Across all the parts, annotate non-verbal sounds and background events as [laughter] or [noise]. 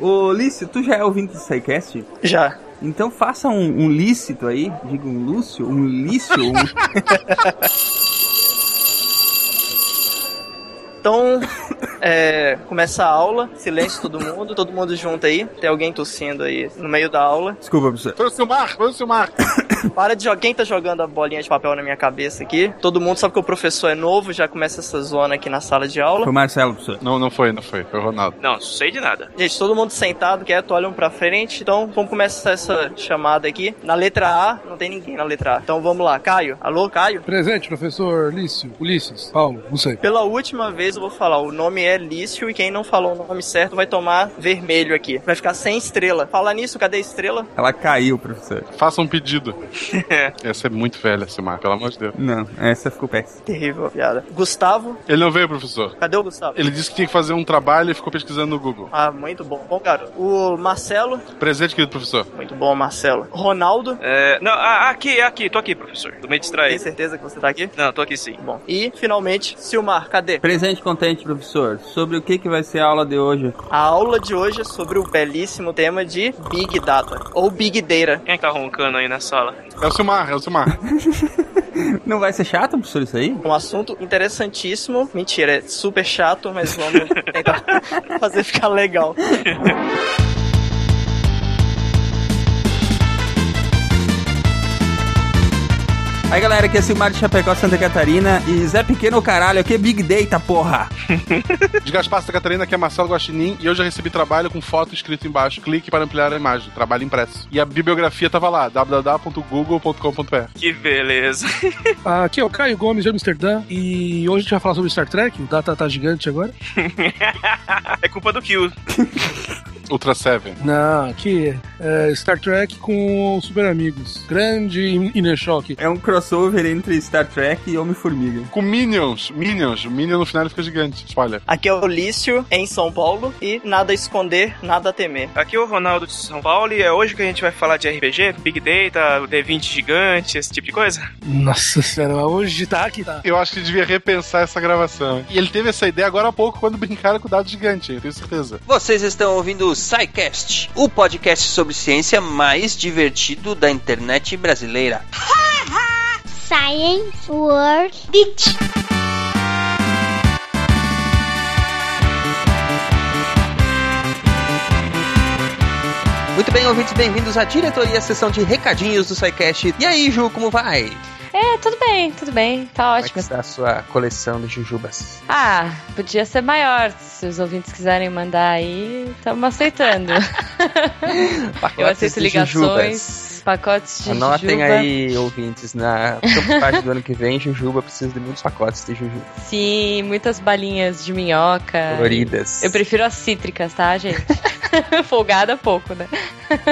Ô, Lício, tu já é ouvinte do SciCast? Já. Então faça um, um lícito aí, diga um Lúcio, um Lício, um... [laughs] Então, é, começa a aula, silêncio todo mundo, todo mundo junto aí. Tem alguém tossindo aí no meio da aula. Desculpa, professor. Foi o Silmar, foi o Silmar. [coughs] Para de jogar. Quem tá jogando a bolinha de papel na minha cabeça aqui? Todo mundo sabe que o professor é novo, já começa essa zona aqui na sala de aula. Foi o Marcelo, professor. Não, não foi, não foi. Foi o Ronaldo. Não, sei de nada. Gente, todo mundo sentado, quieto, olham pra frente. Então, vamos começar essa chamada aqui. Na letra A, não tem ninguém na letra A. Então, vamos lá. Caio. Alô, Caio? Presente, professor Lício. Ulisses. Paulo, não sei. Pela última vez eu vou falar, o nome é Lício e quem não falou o nome certo vai tomar vermelho aqui. Vai ficar sem estrela. Falar nisso, cadê a estrela? Ela caiu, professor. Faça um pedido. Essa [laughs] é muito velha, Silmar, pelo amor de Deus. Não, essa ficou péssima. Terrível a piada. Gustavo. Ele não veio, professor. Cadê o Gustavo? Ele disse que tinha que fazer um trabalho e ficou pesquisando no Google. Ah, muito bom. Bom, cara. O Marcelo. Presente, querido professor. Muito bom, Marcelo. Ronaldo. É, não, ah, aqui, aqui, tô aqui, professor. Tô meio Tem distraído. certeza que você tá aqui? Não, tô aqui sim. Bom. E, finalmente, Silmar, cadê? Presente contente, professor. Sobre o que, que vai ser a aula de hoje? A aula de hoje é sobre o belíssimo tema de Big Data. Ou Big Data. Quem tá roncando aí na sala? É o Silmar, é o Silmar. [laughs] Não vai ser chato, professor, isso aí? Um assunto interessantíssimo. Mentira, é super chato, mas vamos [laughs] tentar fazer ficar legal. [laughs] Aí, galera, aqui é Silmar de Chapecó, Santa Catarina. E Zé Pequeno, caralho, aqui é Big Data, porra. [laughs] De Gaspar Santa Catarina, aqui é Marcelo Guaxinim e eu já recebi trabalho com foto escrito embaixo. Clique para ampliar a imagem. Trabalho impresso. E a bibliografia tava lá, www.google.com.br. Que beleza. [laughs] Ah, Aqui é o Caio Gomes de Amsterdã e hoje a gente vai falar sobre Star Trek. O Data tá gigante agora. [laughs] é culpa do Kill. Ultra Seven. Não, aqui é Star Trek com Super Amigos. Grande Inner Shock. É um crossover entre Star Trek e Homem-Formiga. Com Minions. Minions. O Minion no final fica gigante. Spoiler. Aqui é o Lício, em São Paulo. E nada a esconder, nada a temer. Aqui é o Ronaldo de São Paulo e é hoje que a gente vai falar de RPG, Big Data, o D20 gigante, esse tipo de coisa. Nossa senhora, hoje tá aqui, tá. Eu acho que devia repensar essa gravação. E ele teve essa ideia agora há pouco quando brincaram com o dado gigante, eu tenho certeza. Vocês estão ouvindo o SciCast, o podcast sobre ciência mais divertido da internet brasileira. Science World Beach. Muito bem, ouvintes, bem-vindos à diretoria, sessão de recadinhos do SciCast. E aí, Ju, como vai? É, tudo bem, tudo bem. Tá Como é que ótimo. está a sua coleção de jujubas? Ah, podia ser maior. Se os ouvintes quiserem mandar aí, estamos aceitando. [laughs] Eu aceito ligações, pacotes de Anotem jujuba. aí, ouvintes, na parte do ano que vem, Jujuba precisa de muitos pacotes de Jujuba. Sim, muitas balinhas de minhoca. Coloridas. Eu prefiro as cítricas, tá, gente? [laughs] [laughs] Folgada pouco, né?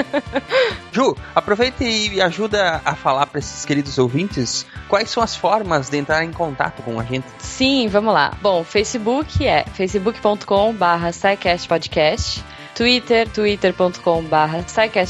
[laughs] Ju, aproveita e ajuda a falar para esses queridos ouvintes quais são as formas de entrar em contato com a gente. Sim, vamos lá. Bom, Facebook é facebook.com barra podcast, Twitter, twitter.com barra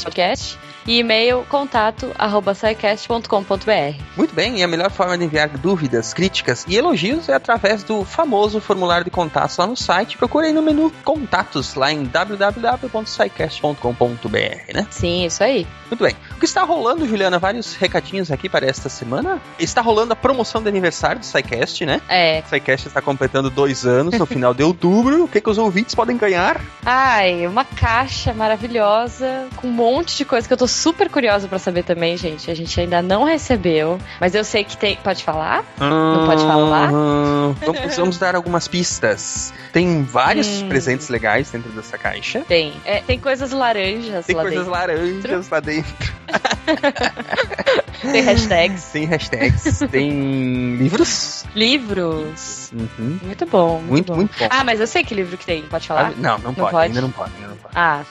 podcast e e-mail contato arroba scicast.com.br. Muito bem, e a melhor forma de enviar dúvidas, críticas e elogios é através do famoso formulário de contatos lá no site. Procure aí no menu Contatos lá em www.scicast.com.br, né? Sim, isso aí. Muito bem. O que está rolando, Juliana? Vários recadinhos aqui para esta semana. Está rolando a promoção de aniversário do SciCast, né? É. O SciCast está completando dois anos no final de outubro. O que, que os ouvintes podem ganhar? Ai, uma caixa maravilhosa com um monte de coisa que eu tô super curiosa pra saber também, gente. A gente ainda não recebeu, mas eu sei que tem. Pode falar? Não pode falar? Vamos, vamos dar algumas pistas. Tem vários Hum. presentes legais dentro dessa caixa. Tem. É, tem coisas laranjas Tem lá coisas dentro. laranjas lá dentro. [laughs] Tem hashtags. Tem hashtags. tem livros. Livros. Uhum. Muito bom. Muito, Muito, bom. muito bom. Ah, mas eu sei que livro que tem. Pode falar? Ah, Não, não, pode, pode? Ainda não pode. Ainda não pode. Ah,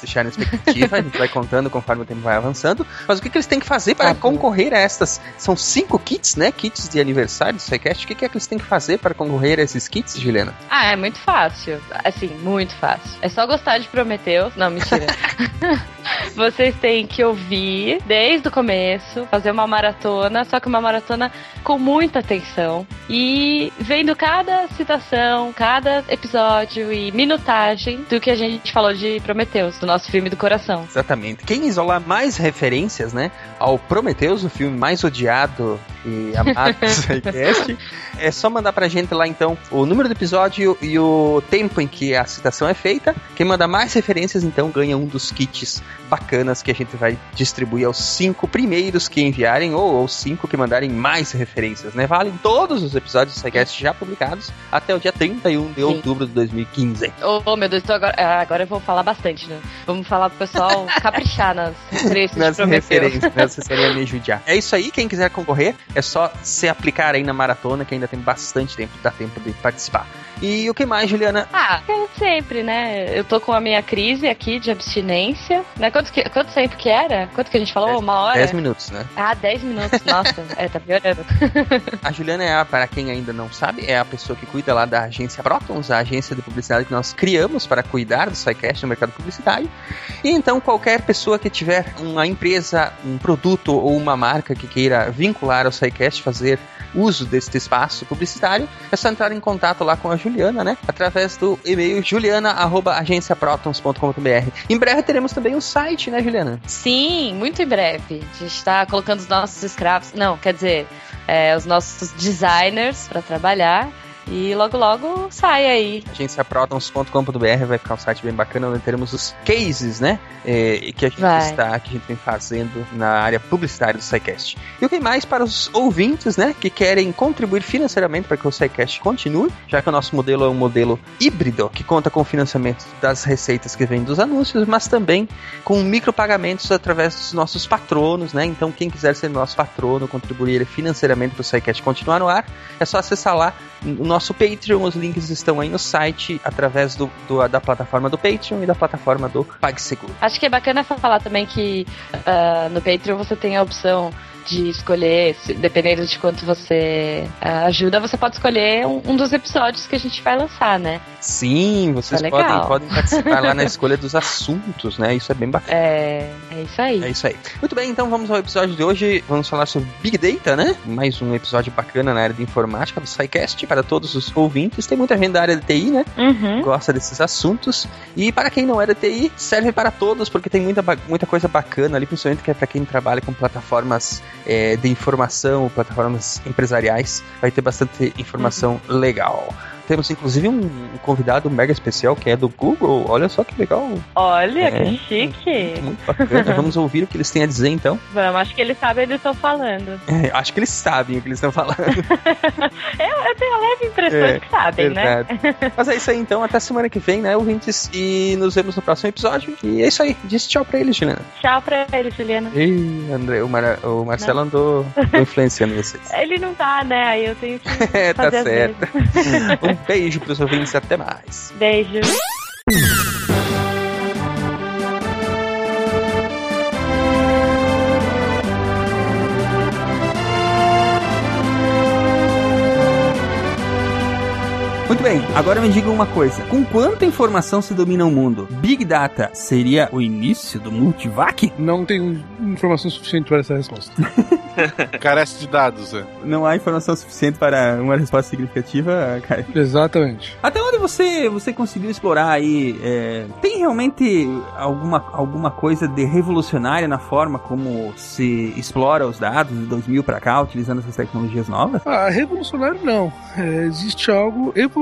deixar na expectativa, a gente vai contando conforme o tempo vai avançando. Mas o que, que eles têm que fazer para Tá bom. concorrer a estas? São cinco kits, né? Kits de aniversário do SciCast. O que, que é que eles têm que fazer para concorrer a esses kits, Juliana? ah, é muito fácil. Assim, muito fácil. É só gostar de Prometheus. Não, mentira. [laughs] Vocês têm que ouvir desde o começo, fazer uma maratona, só que uma maratona com muita atenção e vendo cada citação, cada episódio e minutagem do que a gente falou de Prometheus, do nosso filme do coração. Exatamente. Quem isolar mais referências, né, ao Prometheus, o filme mais odiado e amado do [laughs] SciCast, é só mandar pra gente lá então o número do episódio e o tempo em que a citação é feita. Quem mandar mais referências então ganha um dos kits bacanas que a gente vai distribuir aos cinco primeiros que enviarem ou aos cinco que mandarem mais referências, né? Valem todos os episódios do SciCast já publicados até o dia 31 de Sim. outubro de 2015. Oh, meu Deus, então agora, ah, agora eu vou falar bastante, né? Vamos falar pro pessoal [laughs] caprichar nas referências nas referências, [laughs] né? Você seria me judiar. É isso aí, quem quiser concorrer, é só se aplicar aí na maratona, que ainda tem bastante tempo, dá tempo de participar. E o que mais, Juliana? Ah, como sempre, né? Eu tô com a minha crise aqui de abstinência. Né? Quanto, que, quanto tempo que era? Quanto que a gente falou? Dez- Uma hora? 10 minutos, né? Ah, 10 minutos. [laughs] Nossa, é, tá piorando. A Juliana é, a, para quem ainda não sabe, é a pessoa que cuida lá da agência Protons, a agência de publicidade que nós criamos para cuidar do SciCast no mercado publicitário. E então, qualquer pessoa que tiver uma empresa, um produto ou uma marca que queira vincular ao SciCast, fazer uso deste espaço publicitário, é só entrar em contato lá com a Juliana, né? Através do e-mail juliana.agenciaprotons.com.br. Em breve teremos também o site, né, Juliana? Sim, muito em breve. A gente tá colocando os nossos escravos. Não, quer dizer, é, os nossos designers pra trabalhar. E logo, logo sai aí. agenciaprotons.com.br vai ficar um site bem bacana onde teremos os cases, né? É, que a gente Vai. está, que a gente vem fazendo na área publicitária do SciCast. E o que mais para os ouvintes, né? Que querem contribuir financeiramente para que o SciCast continue, já que o nosso modelo é um modelo híbrido, que conta com o financiamento das receitas que vêm dos anúncios, mas também com micropagamentos através dos nossos patronos, né? Então, quem quiser ser nosso patrono, contribuir financeiramente para o SciCast continuar no ar, é só acessar lá o nosso Patreon, os links estão aí no site, através do, do- da plataforma do Patreon e da plataforma do PagSeguro. Acho que é bacana falar também que ah, no Patreon você tem a opção de escolher, dependendo de quanto você ah, ajuda, você pode escolher um, um dos episódios que a gente vai lançar, né? Sim, vocês Tá podem, podem participar lá na [laughs] escolha dos assuntos, né? Isso é bem bacana. É, é isso aí. É isso aí. Muito bem, então vamos ao episódio de hoje. Vamos falar sobre Big Data, né? Mais um episódio bacana na área de informática do SciCast para todos os ouvintes. Tem muita gente da área de TI, né? Uhum. gosta desses assuntos. E para quem não é da TI, serve para todos, porque tem muita, muita coisa bacana ali, principalmente que é para quem trabalha com plataformas é, de informação, plataformas empresariais. Vai ter bastante informação legal. Temos inclusive um, convidado mega especial que é do Google. Olha só que legal. Olha, É. que chique. Muito bacana. Vamos ouvir o que eles têm a dizer então. Vamos, acho que eles sabem do que estão falando. É, acho que eles sabem o que eles estão falando. [laughs] Eu, eu tenho a leve impressão É, de que sabem, né? Verdade. Mas é isso aí então. Até semana que vem, né, ouvintes? E nos vemos no próximo episódio. E é isso aí. Diz tchau pra eles, Juliana. Tchau pra eles, Juliana. Ih, André, o, Mar- o Marcelo andou, andou influenciando vocês. [laughs] Ele não tá, né? Aí eu tenho que [laughs] É, tá certo. Beijo pros ouvintes e até mais. Beijo. Muito bem, agora me diga uma coisa. Com quanta informação se domina o mundo? Big Data seria o início do multivac? Não tenho informação suficiente para essa resposta. [laughs] Carece de dados, é. Não há informação suficiente para uma resposta significativa, cara. Exatamente. Até onde você, você conseguiu explorar aí? é, tem realmente alguma, alguma coisa de revolucionária na forma como se explora os dados de 2000 para cá, utilizando essas tecnologias novas? Ah, revolucionário não. É, existe algo evolucionário.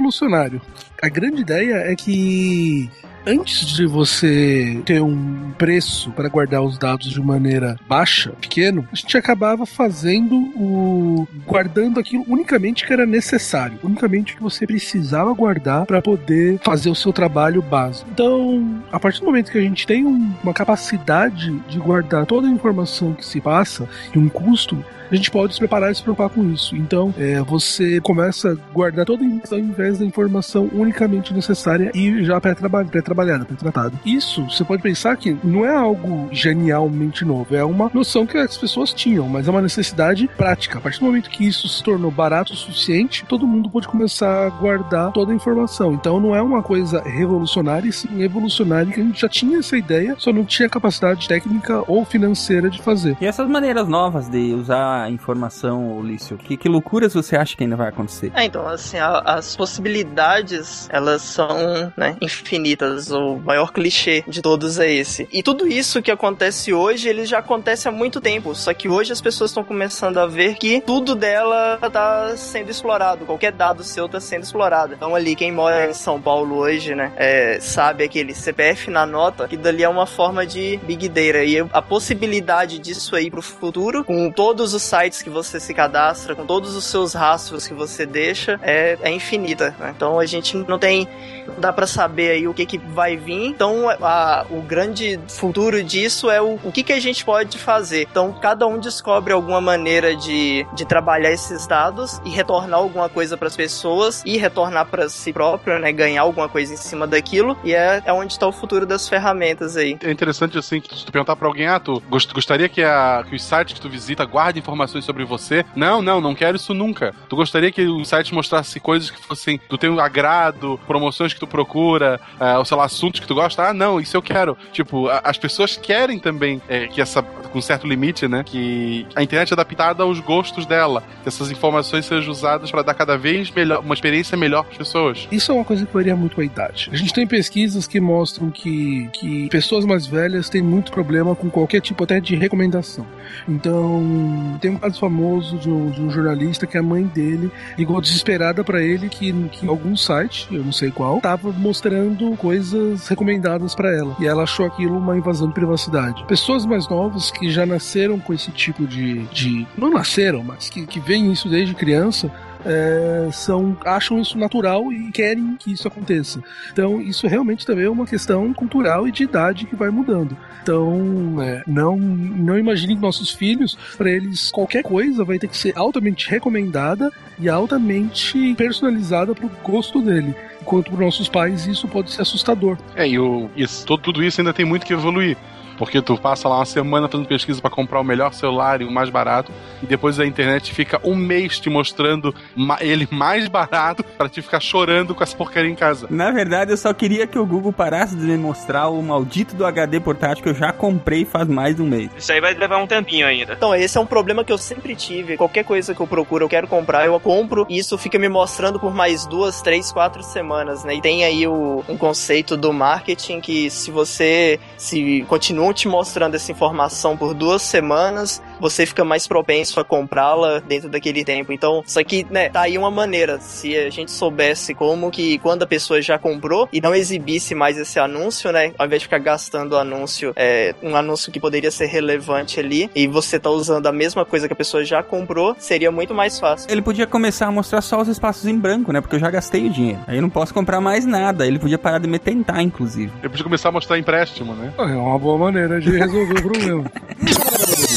A grande ideia é que antes de você ter um preço para guardar os dados de maneira baixa, pequeno, a gente acabava fazendo o guardando aquilo unicamente que era necessário, unicamente que você precisava guardar para poder fazer o seu trabalho básico. Então, a partir do momento que a gente tem um- uma capacidade de guardar toda a informação que se passa e um custo a gente pode se preparar e se preocupar com isso. Então, é, você começa a guardar toda a informação ao invés da informação unicamente necessária e já pré-trabalhada, pré-tratada. Isso, você pode pensar que não é algo genialmente novo, é uma noção que as pessoas tinham, mas é uma necessidade prática. A partir do momento que isso se tornou barato o suficiente, todo mundo pode começar a guardar toda a informação. Então, não é uma coisa revolucionária, e sim evolucionária, que a gente já tinha essa ideia, só não tinha capacidade técnica ou financeira de fazer. E essas maneiras novas de usar informação, Ulício, que, que loucuras você acha que ainda vai acontecer? É, então, assim, a, as possibilidades, elas são né, infinitas. O maior clichê de todos é esse. E tudo isso que acontece hoje, ele já acontece há muito tempo. Só que hoje as pessoas estão começando a ver que tudo dela tá sendo explorado. Qualquer dado seu tá sendo explorado. Então ali, quem mora em São Paulo hoje, né, é, sabe aquele CPF na nota, que dali é uma forma de big data. E a possibilidade disso aí pro futuro, com todos os sites que você se cadastra, com todos os seus rastros que você deixa, é, é infinita. Né? Então a gente não tem. Não dá para saber aí o que, que vai vir. Então a, o grande futuro disso é o, o que, que a gente pode fazer. Então cada um descobre alguma maneira de, de trabalhar esses dados e retornar alguma coisa para as pessoas e retornar para si próprio, né? Ganhar alguma coisa em cima daquilo. E é, é onde está o futuro das ferramentas aí. É interessante assim que se tu perguntar para alguém, ah, tu gostaria que, a, que os sites que tu visita guardem sobre você? Não, não, não quero isso nunca. Tu gostaria que os sites mostrassem coisas que fossem do teu agrado, promoções que tu procura, uh, ou sei lá, assuntos que tu gosta? Ah, não, isso eu quero. Tipo, a, as pessoas querem também é, que essa, com certo limite, né, que a internet é adaptada aos gostos dela, que essas informações sejam usadas para dar cada vez melhor, uma experiência melhor para as pessoas. Isso é uma coisa que varia muito com a idade. A gente tem pesquisas que mostram que, que pessoas mais velhas têm muito problema com qualquer tipo até de recomendação. Então, tem um caso famoso de um, de um jornalista que a mãe dele ligou desesperada para ele que, que algum site, eu não sei qual, tava mostrando coisas recomendadas para ela. E ela achou aquilo uma invasão de privacidade. Pessoas mais novas que já nasceram com esse tipo de. de não nasceram, mas que, que veem isso desde criança é, são, acham isso natural e querem que isso aconteça. Então, isso realmente também é uma questão cultural e de idade que vai mudando. Então, é, não, não imaginem que nossos filhos, para eles, qualquer coisa vai ter que ser altamente recomendada e altamente personalizada para o gosto dele. Enquanto para nossos pais isso pode ser assustador. É, e o, isso, tudo isso ainda tem muito que evoluir. Porque tu passa lá uma semana fazendo pesquisa para comprar o melhor celular e o mais barato, e depois a internet fica um mês te mostrando ele mais barato para te ficar chorando com essa porcaria em casa. Na verdade, eu só queria que o Google parasse de me mostrar o maldito do HD portátil que eu já comprei faz mais de um mês. Isso aí vai levar um tempinho ainda. Então, esse é um problema que eu sempre tive. Qualquer coisa que eu procuro, eu quero comprar, eu compro, e isso fica me mostrando por mais duas, três, quatro semanas, né? E tem aí o, um conceito do marketing que se você se continua te mostrando essa informação por duas semanas, você fica mais propenso a comprá-la dentro daquele tempo. Então, isso aqui, né, tá aí uma maneira. Se a gente soubesse como que quando a pessoa já comprou e não exibisse mais esse anúncio, né, ao invés de ficar gastando o anúncio, é, um anúncio que poderia ser relevante ali, e você tá usando a mesma coisa que a pessoa já comprou, seria muito mais fácil. Ele podia começar a mostrar só os espaços em branco, né, porque eu já gastei o dinheiro. Aí eu não posso comprar mais nada. Ele podia parar de me tentar, inclusive. Ele podia começar a mostrar empréstimo, né? É uma boa maneira de resolver o problema. [laughs]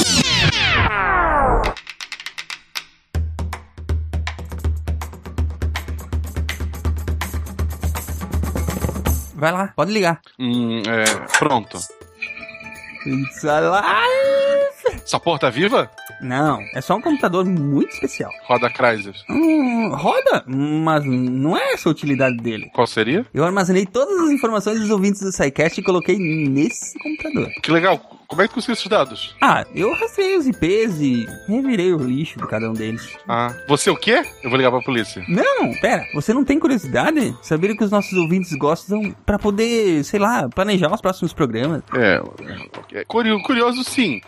Vai lá, pode ligar. Hum, é, pronto. Essa porra tá viva? Não, é só um computador muito especial. Roda Chrysler. Hum, roda, mas não é essa a utilidade dele. Qual seria? Eu armazenei todas as informações dos ouvintes do SciCast e coloquei nesse computador. Que legal. Como é que tu conseguiu esses dados? Ah, eu rastreei os IPs e revirei o lixo de cada um deles. Ah, você o quê? Eu vou ligar pra polícia. Não, pera, você não tem curiosidade? Saber o que os nossos ouvintes gostam pra poder, sei lá, planejar os próximos programas? É, é curioso sim.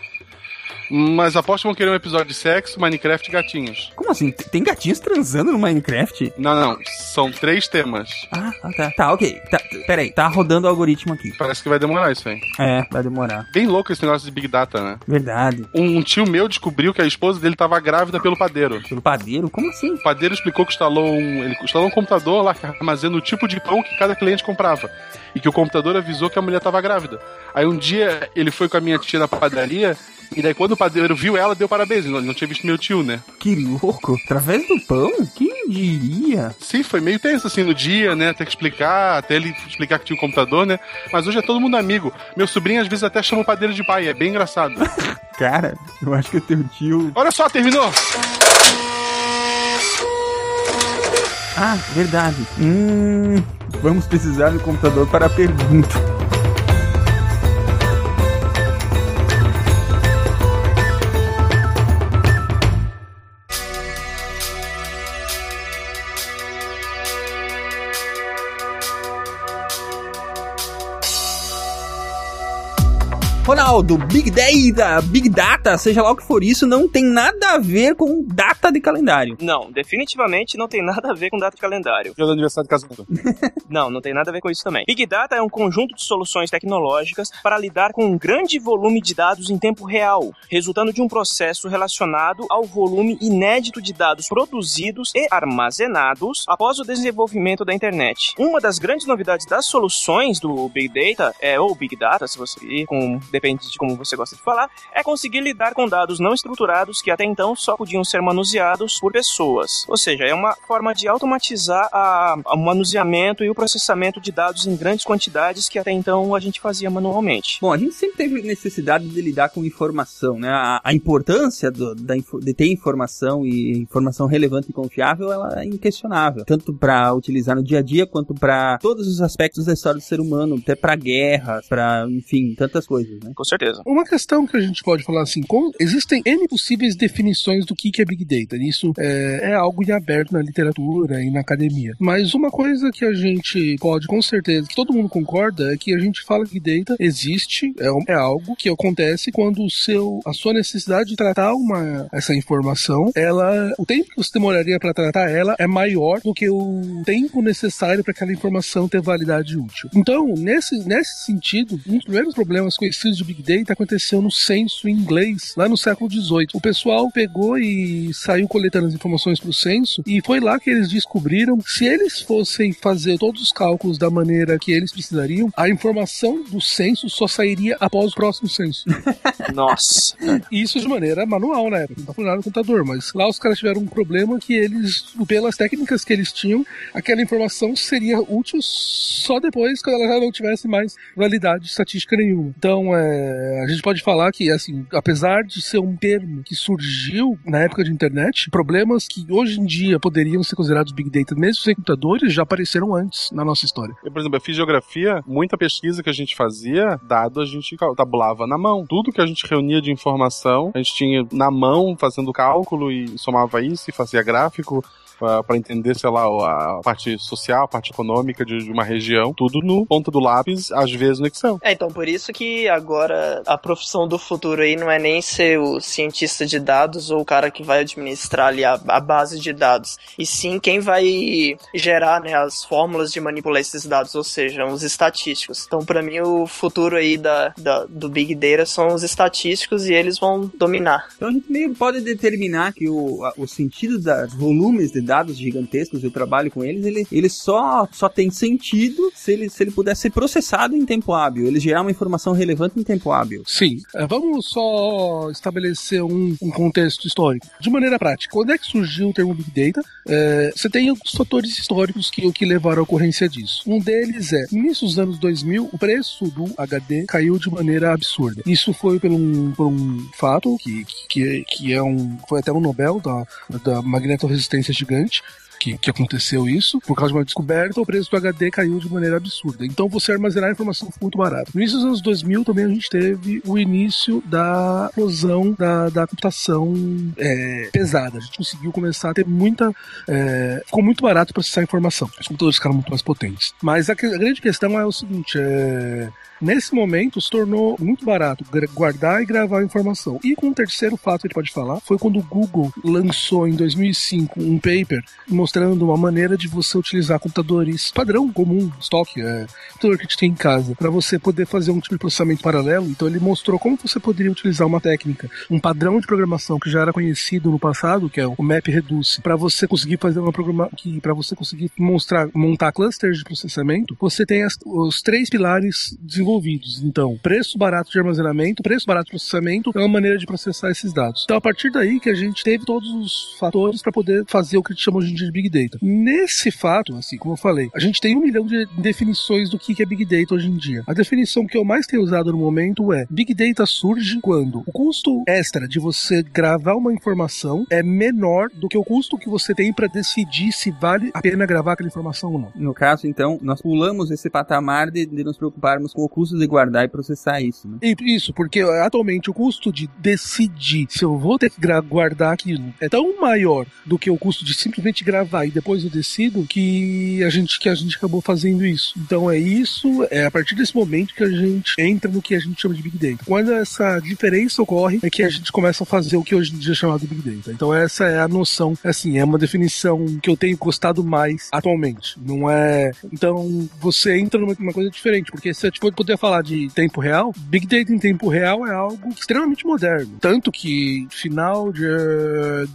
Mas aposto que vão querer um episódio de sexo, Minecraft e gatinhos. Como assim? Tem gatinhos transando no Minecraft? Não, não. São três temas. Ah, ah tá. Tá, ok. Tá, peraí, tá rodando o algoritmo aqui. Parece que vai demorar isso aí. É, vai demorar. Bem louco esse negócio de Big Data, né? Verdade. Um, um tio meu descobriu que a esposa dele tava grávida pelo padeiro. Pelo padeiro? Como assim? O padeiro explicou que instalou um. Ele instalou um computador lá que armazena o tipo de pão que cada cliente comprava. E que o computador avisou que a mulher tava grávida. Aí um dia ele foi com a minha tia na padaria E daí quando o padeiro viu ela, deu parabéns. Ele não, tinha visto meu tio, né? Que louco. Através do pão? Quem diria? Sim, foi meio tenso assim no dia, né? Ter que explicar, até ele explicar que tinha um computador, né? Mas hoje é todo mundo amigo. Meu sobrinho às vezes até chama o padeiro de pai, é bem engraçado. [laughs] Cara, eu acho que o teu tio. Olha só, terminou! Ah, verdade. Hum. Vamos precisar do computador para a pergunta. Ronaldo, Big Data, Big Data, seja lá o que for isso, não tem nada a ver com data de calendário. Não, definitivamente não tem nada a ver com data de calendário. Dia do aniversário de casamento. [laughs] Não, não tem nada a ver com isso também. Big Data é um conjunto de soluções tecnológicas para lidar com um grande volume de dados em tempo real, resultando de um processo relacionado ao volume inédito de dados produzidos e armazenados após o desenvolvimento da internet. Uma das grandes novidades das soluções do Big Data, é, ou Big Data, se você ir, com, depende de como você gosta de falar, é conseguir lidar com dados não estruturados que até então só podiam ser manuseados por pessoas. Ou seja, é uma forma de automatizar o manuseamento e o processamento de dados em grandes quantidades que até então a gente fazia manualmente. Bom, a gente sempre teve necessidade de lidar com informação, né? A, a importância do- da de ter informação e informação relevante e confiável, ela é inquestionável. Tanto para utilizar no dia a dia, quanto para todos os aspectos da história do ser humano, até para guerras, para, enfim, tantas coisas, né? Com certeza. Uma questão que a gente pode falar assim, existem N possíveis definições do que é Big Data. Isso é, é algo em aberto na literatura e na academia. Mas uma coisa que a gente pode, com certeza, que todo mundo concorda, é que a gente fala que Big Data existe, é, é algo que acontece quando o seu, a sua necessidade de tratar uma, essa informação, ela, o tempo que você demoraria para tratar ela é maior do que o tempo necessário para aquela informação ter validade útil. Então, nesse, nesse sentido, um dos primeiros problemas conhecidos de Big Data aconteceu no censo inglês, lá no século XVIII. O pessoal pegou e saiu coletando as informações para o censo, e foi lá que eles descobriram que se eles fossem fazer todos os cálculos da maneira que eles precisariam, a informação do censo só sairia após o próximo censo. [laughs] Nossa. Isso de maneira manual, né? Não tá falando nada no computador, mas lá os caras tiveram um problema que eles, pelas técnicas que eles tinham, aquela informação seria útil só depois, quando ela já não tivesse mais validade estatística nenhuma. Então, é, a gente pode falar que, assim, apesar de ser um termo que surgiu na época de internet, problemas que hoje em dia poderiam ser considerados Big Data, mesmo sem computadores, já apareceram antes na nossa história. Eu, por exemplo, eu fiz geografia, muita pesquisa que a gente fazia, dado a gente tabulava na mão. Tudo que a gente reunia de informação, a gente tinha na mão fazendo cálculo e somava isso e fazia gráfico para entender, sei lá, a parte social, a parte econômica de, de uma região, tudo no ponta do lápis, às vezes no Excel. É, então por isso que agora a profissão do futuro aí não é nem ser o cientista de dados ou o cara que vai administrar ali a, a base de dados, e sim quem vai gerar né, as fórmulas de manipular esses dados, ou seja, os estatísticos. Então para mim o futuro aí da, da- do Big Data são os estatísticos e eles vão dominar. Então a gente meio pode determinar que o, a- o sentido dos volumes de dados gigantescos e o trabalho com eles, ele, ele só, só tem sentido se ele, se ele puder ser processado em tempo hábil, ele gerar uma informação relevante em tempo hábil. Sim. É, vamos só estabelecer um, um contexto histórico. De maneira prática, quando é que surgiu o termo Big Data? É, você tem os fatores históricos que, que levaram à ocorrência disso. Um deles é, no início dos anos 2000, o preço do HD caiu de maneira absurda. Isso foi por um, por um fato que, que, que é um, foi até um Nobel da, da magnetorresistência gigante. Que, que aconteceu isso, por causa de uma descoberta, o preço do HD caiu de maneira absurda. Então você armazenar informação ficou muito barato. No início dos anos 2000 também a gente teve o início da explosão da, da computação é, pesada. A gente conseguiu começar a ter muita. é, ficou muito barato processar informação. Os computadores ficaram muito mais potentes. Mas a, a grande questão é o seguinte: é, Nesse momento, se tornou muito barato guardar e gravar a informação. E com um terceiro fato que gente pode falar, foi quando o Google lançou em 2005 um paper mostrando uma maneira de você utilizar computadores padrão, comum, estoque, é, computador que a gente tem em casa, para você poder fazer um tipo de processamento paralelo. Então ele mostrou como você poderia utilizar uma técnica, um padrão de programação que já era conhecido no passado, que é o MapReduce, para você conseguir fazer uma programa que para você conseguir mostrar montar clusters de processamento, você tem as, os três pilares desenvolvidos. Então, preço barato de armazenamento, preço barato de processamento, é uma maneira de processar esses dados. Então, a partir daí que a gente teve todos os fatores para poder fazer o que a gente chama hoje em dia de Big Data. Nesse fato, assim, como eu falei, a gente tem um milhão de definições do que é Big Data hoje em dia. A definição que eu mais tenho usado no momento é Big Data surge quando o custo extra de você gravar uma informação é menor do que o custo que você tem para decidir se vale a pena gravar aquela informação ou não. No caso, então, nós pulamos esse patamar de, de nos preocuparmos com o custo de guardar e processar isso, né? Isso, porque atualmente o custo de decidir se eu vou ter que guardar aquilo é tão maior do que o custo de simplesmente gravar e depois eu decido que a gente que a gente acabou fazendo isso. Então é isso, é a partir desse momento que a gente entra no que a gente chama de Big Data. Quando essa diferença ocorre, é que a gente começa a fazer o que hoje em dia é chamado de Big Data. Então essa é a noção, assim, é uma definição que eu tenho gostado mais atualmente. Não é. Então você entra numa coisa diferente, porque se eu for poder falar de tempo real, Big Data em tempo real é algo extremamente moderno. Tanto que final de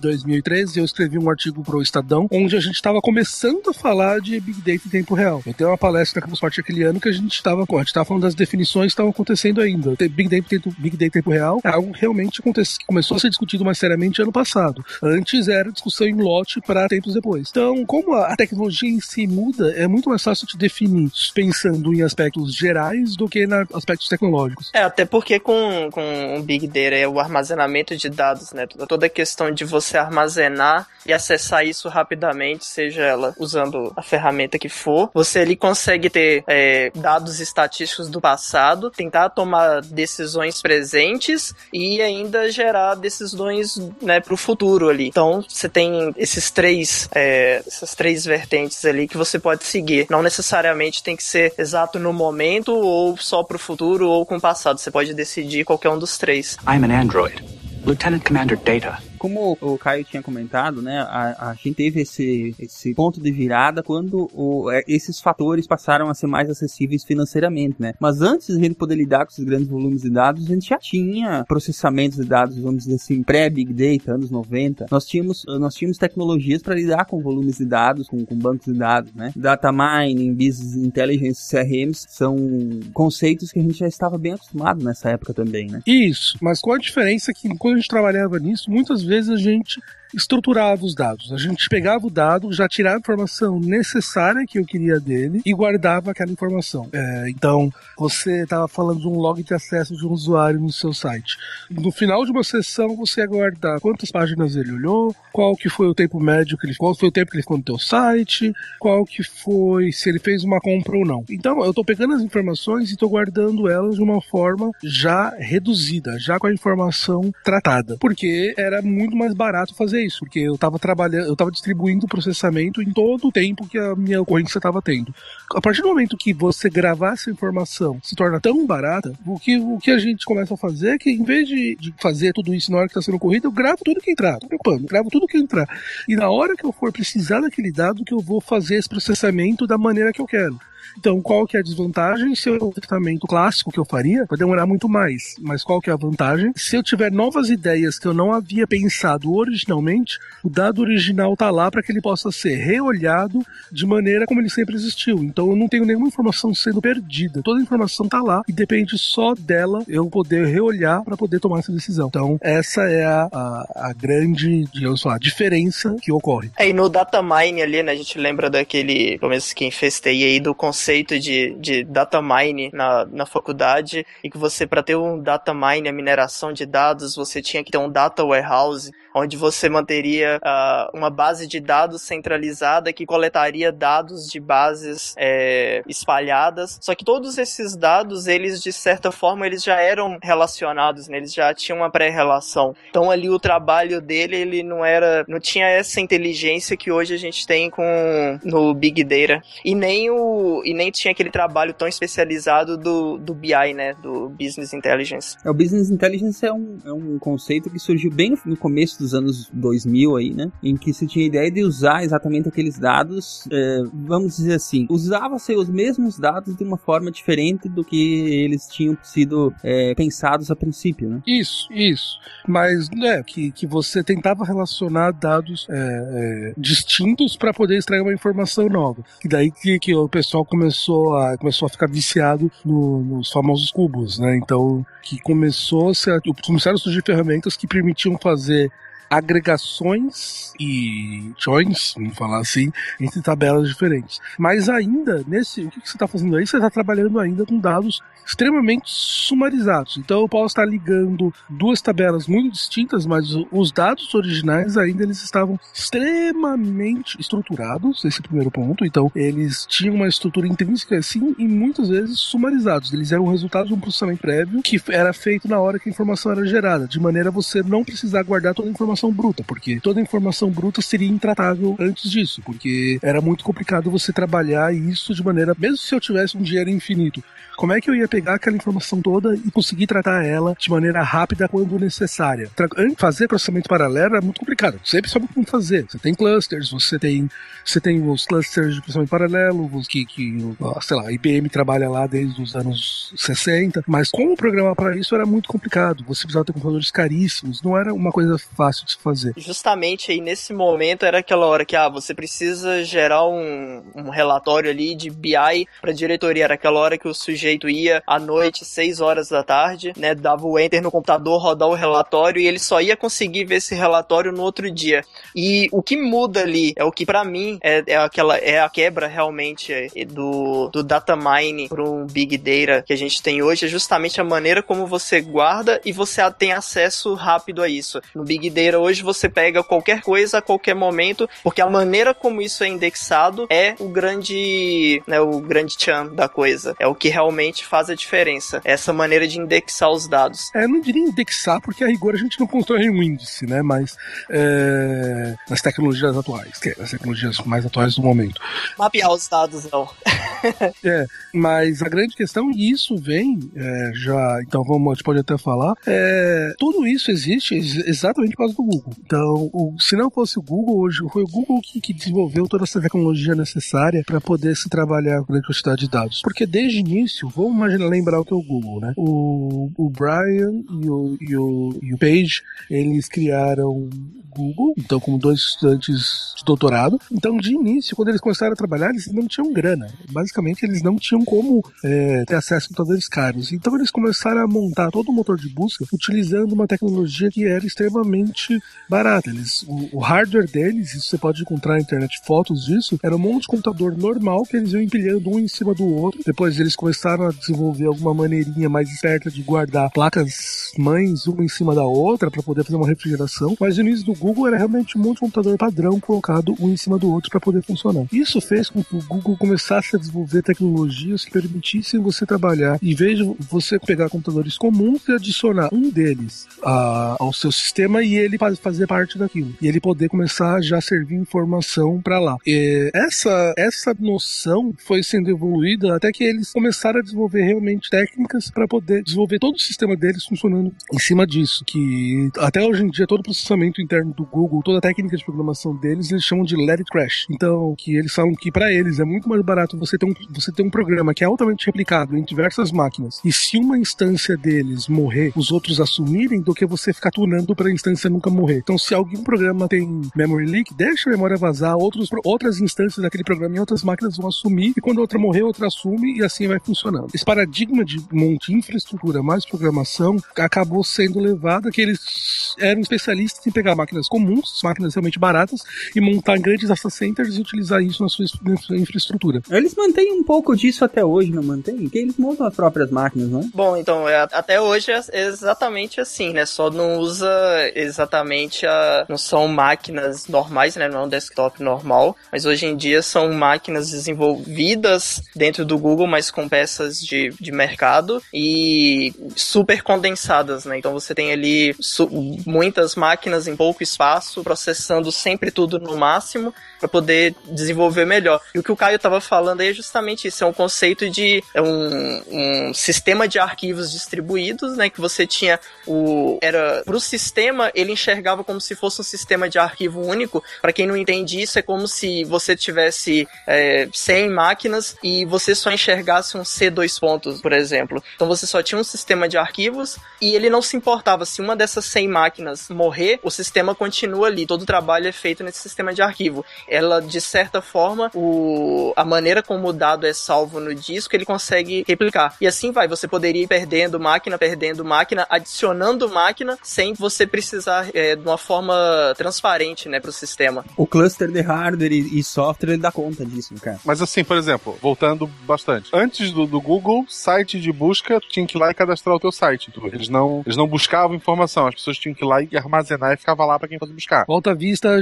2013 eu escrevi um artigo para o Estadão onde a gente estava começando a falar de Big Data em tempo real. Eu tenho uma palestra na Campus Party aquele ano que a gente estava a gente estava falando das definições que estavam acontecendo ainda. Big Data, Big Data em tempo real é algo que realmente acontece, começou a ser discutido mais seriamente ano passado. Antes era discussão em lote para tempos depois. Então, como a tecnologia em si muda, é muito mais fácil de definir pensando em aspectos gerais do que em aspectos tecnológicos. É, até porque com, com o Big Data é o armazenamento de dados, né? Toda a questão de você armazenar e acessar isso rapidamente, seja ela usando a ferramenta que for, você ali consegue ter é, dados estatísticos do passado, tentar tomar decisões presentes e ainda gerar decisões né, para o futuro ali. Então você tem esses três, é, essas três vertentes ali que você pode seguir. Não necessariamente tem que ser exato no momento ou só para o futuro ou com o passado. Você pode decidir qualquer um dos três. I'm an android. Lieutenant Commander Data como o Caio tinha comentado, né, a, a gente teve esse, esse ponto de virada quando o, é, esses fatores passaram a ser mais acessíveis financeiramente, né? Mas antes de a gente poder lidar com esses grandes volumes de dados, a gente já tinha processamentos de dados, vamos dizer assim, pré-Big Data, anos 90. Nós tínhamos, nós tínhamos tecnologias para lidar com volumes de dados, com, com bancos de dados, né? Data mining, business intelligence, CRMs são conceitos que a gente já estava bem acostumado nessa época também, né? Isso, mas qual a diferença que quando a gente trabalhava nisso, muitas vezes vezes a gente estruturava os dados. A gente pegava o dado, já tirava a informação necessária que eu queria dele e guardava aquela informação. É, então, você estava falando de um log de acesso de um usuário no seu site. No final de uma sessão, você ia guardar quantas páginas ele olhou, qual que foi o tempo médio que ele qual foi o tempo que ele ficou no teu site, qual que foi se ele fez uma compra ou não. Então, eu estou pegando as informações e estou guardando elas de uma forma já reduzida, já com a informação tratada, porque era muito mais barato fazer isso, porque eu estava trabalhando, eu estava distribuindo o processamento em todo o tempo que a minha ocorrência estava tendo. A partir do momento que você gravar essa informação se torna tão barata, o que, o que a gente começa a fazer é que, em vez de, de fazer tudo isso na hora que está sendo corrido, eu gravo tudo que entrar, tô preocupando, gravo tudo que entrar. E na hora que eu for precisar daquele dado, que eu vou fazer esse processamento da maneira que eu quero. Então, qual que é a desvantagem? Se o tratamento clássico que eu faria, vai demorar muito mais. Mas qual que é a vantagem? Se eu tiver novas ideias que eu não havia pensado originalmente, o dado original tá lá para que ele possa ser reolhado de maneira como ele sempre existiu. Então, eu não tenho nenhuma informação sendo perdida. Toda a informação tá lá e depende só dela eu poder reolhar para poder tomar essa decisão. Então, essa é a, a, a grande, digamos lá, diferença que ocorre. É, e no data mine ali, né, a gente lembra daquele, pelo menos quem fez TI aí, do conceito de, de data mine na, na faculdade e que você, para ter um data mine, a mineração de dados, você tinha que ter um data warehouse onde você manteria uh, uma base de dados centralizada que coletaria dados de bases é, espalhadas. Só que todos esses dados, eles de certa forma, eles já eram relacionados, né? eles já tinham uma pré-relação. Então ali o trabalho dele, ele não era, não tinha essa inteligência que hoje a gente tem com no Big Data e nem o e nem tinha aquele trabalho tão especializado do, do BI, né, do Business Intelligence. É, o Business Intelligence é um, é um conceito que surgiu bem no começo dos anos 2000 aí, né? Em que se tinha a ideia de usar exatamente aqueles dados, é, vamos dizer assim, usava-se os mesmos dados de uma forma diferente do que eles tinham sido é, pensados a princípio, né? Isso, isso. Mas, né, que, que você tentava relacionar dados é, é, distintos para poder extrair uma informação nova. E daí que, que o pessoal começou a, começou a ficar viciado no, nos famosos cubos, né? Então, que começou a começaram a surgir ferramentas que permitiam fazer agregações e joins, vamos falar assim, entre tabelas diferentes. Mas ainda, nesse, o que você está fazendo aí? Você está trabalhando ainda com dados extremamente sumarizados. Então eu posso estar ligando duas tabelas muito distintas, mas os dados originais ainda eles estavam extremamente estruturados, esse primeiro ponto. Então eles tinham uma estrutura intrínseca assim e muitas vezes sumarizados. Eles eram resultados de um processamento prévio que era feito na hora que a informação era gerada, de maneira a você não precisar guardar toda a informação informação bruta, porque toda informação bruta seria intratável antes disso, porque era muito complicado você trabalhar isso de maneira, mesmo se eu tivesse um dinheiro infinito, como é que eu ia pegar aquela informação toda e conseguir tratar ela de maneira rápida quando necessária? Fazer processamento paralelo é muito complicado. Sempre sabe como fazer. Você tem clusters, você tem, você tem os clusters de processamento paralelo, que, que sei lá, a IBM trabalha lá desde os anos 60, mas como programar para isso era muito complicado. Você precisava ter computadores caríssimos, não era uma coisa fácil de se fazer. Justamente aí nesse momento era aquela hora que ah, você precisa gerar um, um relatório ali de BI para diretoria, era aquela hora que o sujeito ia à noite, 6 horas da tarde, né, dava o enter no computador, rodar o relatório e ele só ia conseguir ver esse relatório no outro dia. E o que muda ali é o que para mim é, é, aquela é a quebra realmente é, do, do data mining para um big data que a gente tem hoje é justamente a maneira como você guarda e você tem acesso rápido a isso. No big data hoje hoje você pega qualquer coisa a qualquer momento, porque a maneira como isso é indexado é o grande, né, o grande cham da coisa. É o que realmente faz a diferença. Essa maneira de indexar os dados. É, eu não diria indexar, porque a rigor a gente não constrói um índice, né? Mas é, nas tecnologias atuais, que é as tecnologias mais atuais do momento. Mapear os dados, não. [laughs] é, mas a grande questão, e isso vem é, já, então vamos, a gente pode até falar, é, tudo isso existe exatamente por causa do Google. Google. Então, o, se não fosse o Google, hoje foi o Google que, que desenvolveu toda essa tecnologia necessária para poder se trabalhar com grande quantidade de dados. Porque desde o início, vamos imaginar, lembrar o que é o Google, né? O, o Brian e o, e o, e o Page, eles criaram Google, então como dois estudantes de doutorado. Então, de início, quando eles começaram a trabalhar, eles não tinham grana. Basicamente, eles não tinham como é, ter acesso a computadores caros. Então, eles começaram a montar todo o motor de busca utilizando uma tecnologia que era extremamente barata. Eles, o, o hardware deles, isso você pode encontrar na internet fotos disso, era um monte de computador normal que eles iam empilhando um em cima do outro. Depois eles começaram a desenvolver alguma maneirinha mais esperta de guardar placas mães uma em cima da outra para poder fazer uma refrigeração. Mas no início do Google era realmente um monte de computador padrão colocado um em cima do outro para poder funcionar. Isso fez com que o Google começasse a desenvolver tecnologias que permitissem você trabalhar, vez de você pegar computadores comuns e adicionar um deles a, ao seu sistema e ele fazer parte daquilo. E ele poder começar a já servir informação para lá. E essa, essa noção foi sendo evoluída até que eles começaram a desenvolver realmente técnicas para poder desenvolver todo o sistema deles funcionando em cima disso. Que até hoje em dia todo o processamento interno do Google, toda a técnica de programação deles, eles chamam de let it crash. Então, que eles falam que para eles é muito mais barato você ter, um, você ter um programa que é altamente replicado em diversas máquinas e se uma instância deles morrer, os outros assumirem, do que você ficar tunando para a instância nunca morrer. Então, se algum programa tem memory leak, deixa a memória vazar, outros, outras instâncias daquele programa em outras máquinas vão assumir, e quando outra morrer, outra assume, e assim vai funcionando. Esse paradigma de monte infraestrutura mais programação acabou sendo levado a que eles eram especialistas em pegar máquinas comuns, máquinas realmente baratas, e montar grandes data centers e utilizar isso na sua, na sua infraestrutura. Eles mantêm um pouco disso até hoje, não mantêm? Porque eles montam as próprias máquinas, não é? Bom, então, é, até hoje é exatamente assim, né? Só não usa exatamente a. Não são máquinas normais, né? Não é um desktop normal, mas hoje em dia são máquinas desenvolvidas dentro do Google, mas com peças de, de mercado e super condensadas, né? Então você tem ali muitas máquinas em pouco espaço, processando sempre tudo no máximo para poder desenvolver melhor. E o que o Caio estava falando aí é justamente isso, é um conceito de é um, um sistema de arquivos distribuídos, né, que você tinha o era pro sistema, ele enxergava como se fosse um sistema de arquivo único. Para quem não entende isso, é como se você tivesse é, 100 máquinas e você só enxergasse um C2 pontos, por exemplo. Então você só tinha um sistema de arquivos e ele não se importava se uma dessas 100 máquinas morrer, o sistema continua ali. Todo o trabalho é feito nesse sistema de arquivo. Ela, de certa forma, o, a maneira como o dado é salvo no disco, ele consegue replicar. E assim vai, você poderia ir perdendo máquina, perdendo máquina, adicionando máquina, sem você precisar é, de uma forma transparente, né, pro sistema. O cluster de hardware e, e software, ele dá conta disso, cara. Mas assim, por exemplo, voltando bastante. Antes do, do Google, site de busca, tinha que ir lá e cadastrar o teu site. Eles não, eles não buscavam informação, as pessoas tinham que ir lá e armazenar e ficava lá para quem fosse buscar. O Alta Vista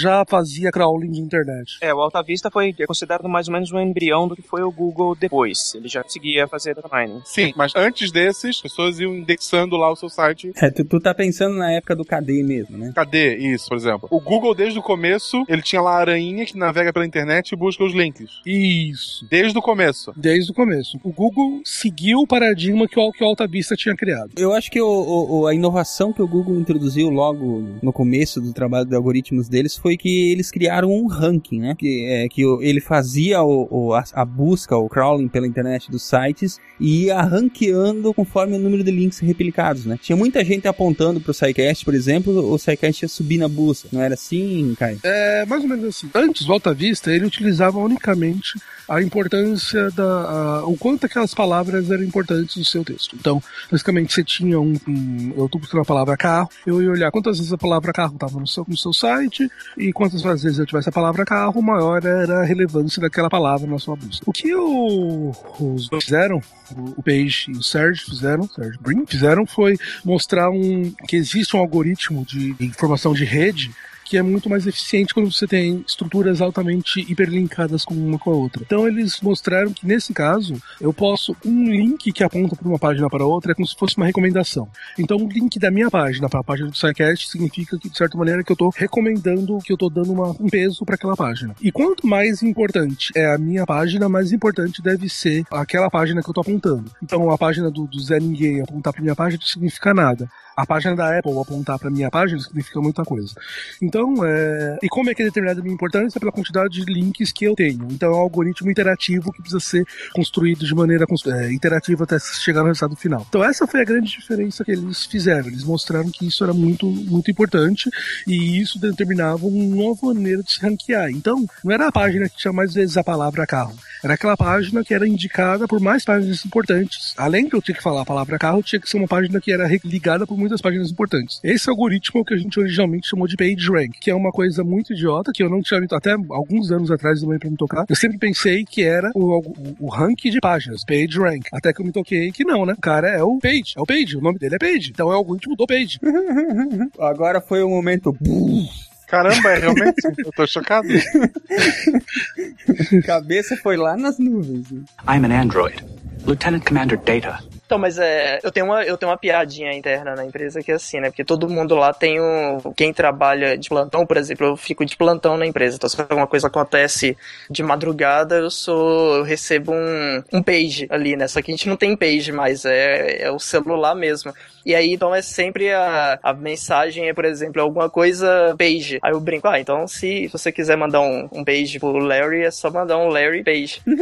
já fazia crawling de internet. É, o Alta Vista foi considerado mais ou menos um embrião do que foi o Google depois. Ele já conseguia fazer data mining. Sim, mas antes desses, pessoas iam indexando lá o seu site. É, tu, tu tá pensando na época do KD mesmo, né? Cadê isso, por exemplo? O Google, desde o começo, ele tinha lá a aranha que navega pela internet e busca os links. Isso. Desde o começo. Desde o começo. O Google seguiu o paradigma que o, que o Alta Vista tinha criado. Eu acho que o, o- a inovação que o Google introduziu logo no começo do trabalho de algoritmos deles foi que eles criaram um ranking, né? Que, é, que o- ele fazia o, o- a, a busca, o crawling pela internet dos sites e ia ranqueando conforme o número de links replicados, né? Tinha muita gente apontando pro SciCast, por exemplo, o SciCast ia subir na busca. Não era assim, Caio? É mais ou menos assim. Antes, o Alta Vista, ele utilizava unicamente a importância da. a- o quanto aquelas palavras eram importantes no seu texto. Então, basicamente, você tinha um. um- eu tô buscando a palavra carro, eu ia olhar quantas vezes a palavra carro estava no seu, no seu site, e quantas vezes eu tivesse a palavra carro, maior era a relevância daquela palavra na sua busca. O que o- os dois fizeram, o, o Page e o Serge fizeram, Serge Brin, fizeram foi mostrar um, que existe um algoritmo de informação de rede que é muito mais eficiente quando você tem estruturas altamente hiperlinkadas com uma com a outra. Então eles mostraram que nesse caso eu posso um link que aponta para uma página para outra é como se fosse uma recomendação. Então o link da minha página para a página do SciCast significa que de certa maneira que eu estou recomendando que eu estou dando uma- um peso para aquela página. E quanto mais importante é a minha página, mais importante deve ser aquela página que eu estou apontando. Então a página do, do Zé Ninguém apontar para minha página não significa nada. A página da Apple apontar para minha página significa muita coisa. Então, é... e como é que é determinada a minha importância? Pela quantidade de links que eu tenho. Então, é um algoritmo interativo que precisa ser construído de maneira é, interativa até chegar no resultado final. Então, essa foi a grande diferença que eles fizeram. Eles mostraram que isso era muito, muito importante e isso determinava uma nova maneira de se ranquear. Então, não era a página que tinha mais vezes a palavra carro. Era aquela página que era indicada por mais páginas importantes. Além de eu ter que falar a palavra carro, tinha que ser uma página que era ligada por muitas páginas importantes. Esse algoritmo é o que a gente originalmente chamou de PageRank, que é uma coisa muito idiota, que eu não tinha me até alguns anos atrás também pra me tocar. Eu sempre pensei que era o, o, o rank de páginas, PageRank. Até que eu me toquei que não, né? O cara é o Page, é o Page, o nome dele é Page. Então é o algoritmo do Page. [laughs] Agora foi o momento. Caramba, é realmente? Eu tô chocado. [laughs] Cabeça foi lá nas nuvens. I'm an android. Lieutenant Commander Data. Então, mas é, eu tenho uma eu tenho uma piadinha interna na empresa que é assim, né? Porque todo mundo lá tem um quem trabalha de plantão, por exemplo, eu fico de plantão na empresa. Então, se alguma coisa acontece de madrugada, eu sou eu recebo um, um page ali, né? Só que a gente não tem page mais, é, é o celular mesmo. E aí, então, é sempre a, a mensagem é, por exemplo, alguma coisa page. Aí eu brinco, ah, então se você quiser mandar um, um page pro Larry, é só mandar um Larry page. [laughs]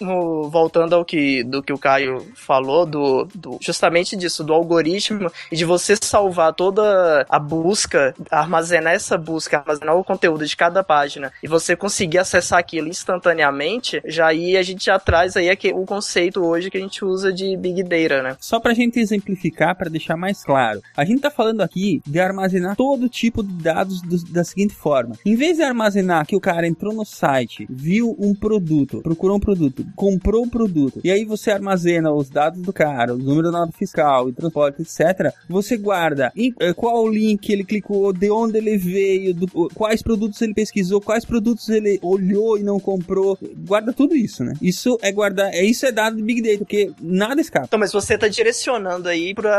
No- voltando ao que, do que o Caio falou, do, do- justamente disso, do algoritmo, e de você salvar toda a busca, armazenar essa busca, armazenar o conteúdo de cada página, e você conseguir acessar aquilo instantaneamente, já aí a gente já traz aí o conceito hoje que a gente usa de Big Data, né? Só pra gente exemplificar, pra deixar mais claro. A gente tá falando aqui de armazenar todo tipo de dados do- da seguinte forma. Em vez de armazenar que o cara entrou no site, viu um produto, procurou um produto, comprou o produto, e aí você armazena os dados do cara, o número da nota fiscal e transporte, etc. Você guarda em, eh, qual o link ele clicou, de onde ele veio, do, quais produtos ele pesquisou, quais produtos ele olhou e não comprou. Guarda tudo isso, né? Isso é guardar, é isso é dado de Big Data, porque nada escapa. Então, mas você tá direcionando aí para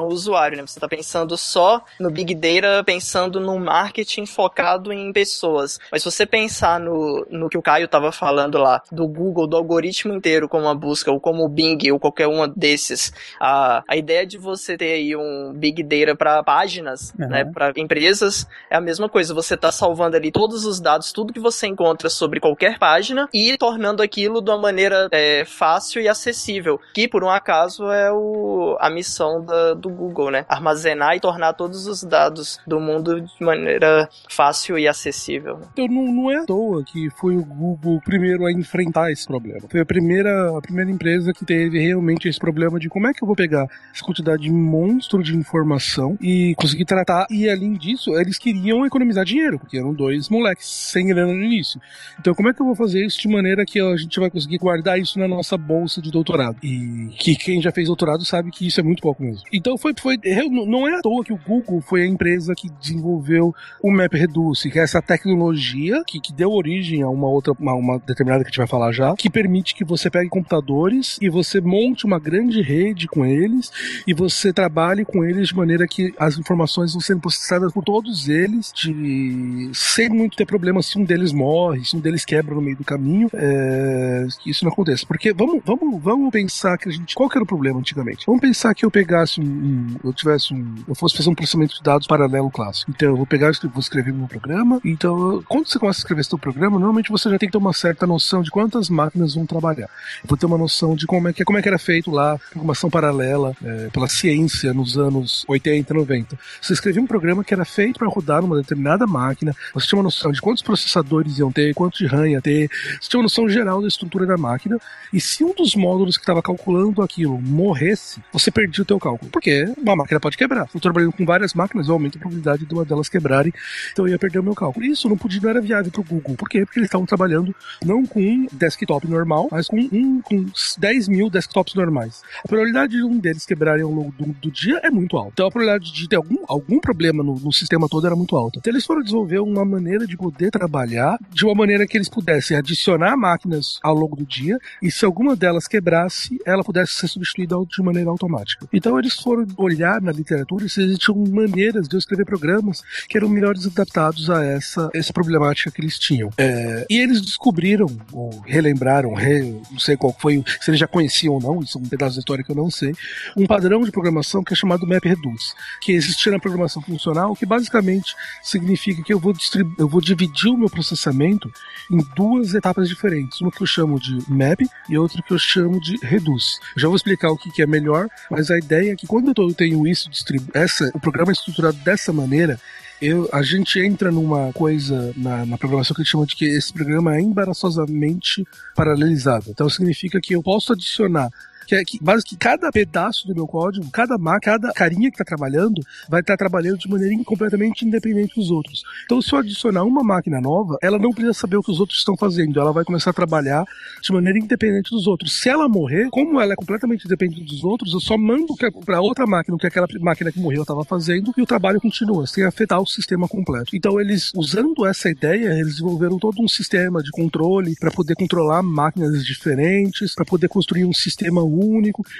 um usuário, né? Você tá pensando só no Big Data, pensando no marketing focado em pessoas. Mas se você pensar no, no que o Caio tava falando lá, do Google, do algoritmo inteiro como uma busca, ou como o Bing, ou qualquer uma desses, a, a ideia de você ter aí um Big Data para páginas, uhum. né, para empresas, é a mesma coisa. Você tá salvando ali todos os dados, tudo que você encontra sobre qualquer página e tornando aquilo de uma maneira é, fácil e acessível, que por um acaso é o, a missão da, do Google, né? Armazenar e tornar todos os dados do mundo de maneira fácil e acessível. Então não, não é à toa que foi o Google primeiro a enfrentar esse problema. Foi a primeira, a primeira empresa que teve realmente esse problema de como é que eu vou pegar essa quantidade de monstro de informação e conseguir tratar. E além disso, eles queriam economizar dinheiro, porque eram dois moleques sem grana no início. Então, como é que eu vou fazer isso de maneira que a gente vai conseguir guardar isso na nossa bolsa de doutorado? E que quem já fez doutorado sabe que isso é muito pouco mesmo. Então, foi, foi não é à toa que o Google foi a empresa que desenvolveu o MapReduce, que é essa tecnologia que, que deu origem a uma outra, uma, uma determinada que a gente vai falar já, que permite que você pegue computadores e você monte uma grande rede com eles e você trabalhe com eles de maneira que as informações vão sendo processadas por todos eles, de sem muito ter problema se um deles morre, se um deles quebra no meio do caminho, é, que isso não aconteça. Porque vamos, vamos, vamos pensar que a gente. Qual que era o problema antigamente? Vamos pensar que eu pegasse um. um eu tivesse um. Eu fosse fazer um processamento de dados paralelo clássico. Então eu vou pegar, vou escrever meu programa. Então, quando você começa a escrever seu programa, normalmente você já tem que ter uma certa noção de quantas máquinas vão trabalhar. Eu vou ter uma noção de como é que, como é que era feito lá, programação paralela, é, pela ciência nos anos 80, 90. Você escrevia um programa que era feito para rodar numa determinada máquina, você tinha uma noção de quantos processadores iam ter, quanto de RAM ia ter, você tinha uma noção geral da estrutura da máquina, e se um dos módulos que estava calculando aquilo morresse, você perdia teu cálculo. Porque uma máquina pode quebrar. Se eu trabalhando com várias máquinas, eu aumento a probabilidade de uma delas quebrarem, então eu ia perder o meu cálculo. Isso não podia, não era viável para o Google. Por quê? Porque eles estavam trabalhando não com um desktop normal, mas com um com 10 mil desktops normais. A probabilidade de um deles quebrarem ao longo do, do dia é muito alta. Então a probabilidade de ter algum, algum problema no, no sistema todo era muito alta. Então eles foram desenvolver uma maneira de poder trabalhar de uma maneira que eles pudessem adicionar máquinas ao longo do dia e se alguma delas quebrasse, ela pudesse ser substituída de maneira automática. Então eles foram olhar na literatura se existiam maneiras de eu escrever programas que eram melhores adaptados a essa, essa problemática que eles tinham. É, e eles descobriram, ou relembraram, re, não sei qual foi, se eles já conheciam ou não, isso é um pedaço da história que eu não sei, um padrão de programação que é chamado MapReduce, que existia na programação funcional, que basicamente significa que eu vou, eu vou dividir o meu processamento em duas etapas diferentes. Uma que eu chamo de map e outra que eu chamo de reduce. Eu já vou explicar o que, que é melhor, mas a ideia é que quando eu tenho isso essa, o programa é estruturado dessa maneira, eu, a gente entra numa coisa na, na, programação que a gente chama de que esse programa é embaraçosamente paralelizado. Então significa que eu posso adicionar que é que, que cada pedaço do meu código, cada má, cada carinha que está trabalhando, vai estar tá trabalhando de maneira completamente independente dos outros. Então, se eu adicionar uma máquina nova, ela não precisa saber o que os outros estão fazendo, ela vai começar a trabalhar de maneira independente dos outros. Se ela morrer, como ela é completamente independente dos outros, eu só mando para outra máquina o que aquela máquina que morreu estava fazendo e o trabalho continua, sem afetar o sistema completo. Então, eles, usando essa ideia, eles desenvolveram todo um sistema de controle para poder controlar máquinas diferentes, para poder construir um sistema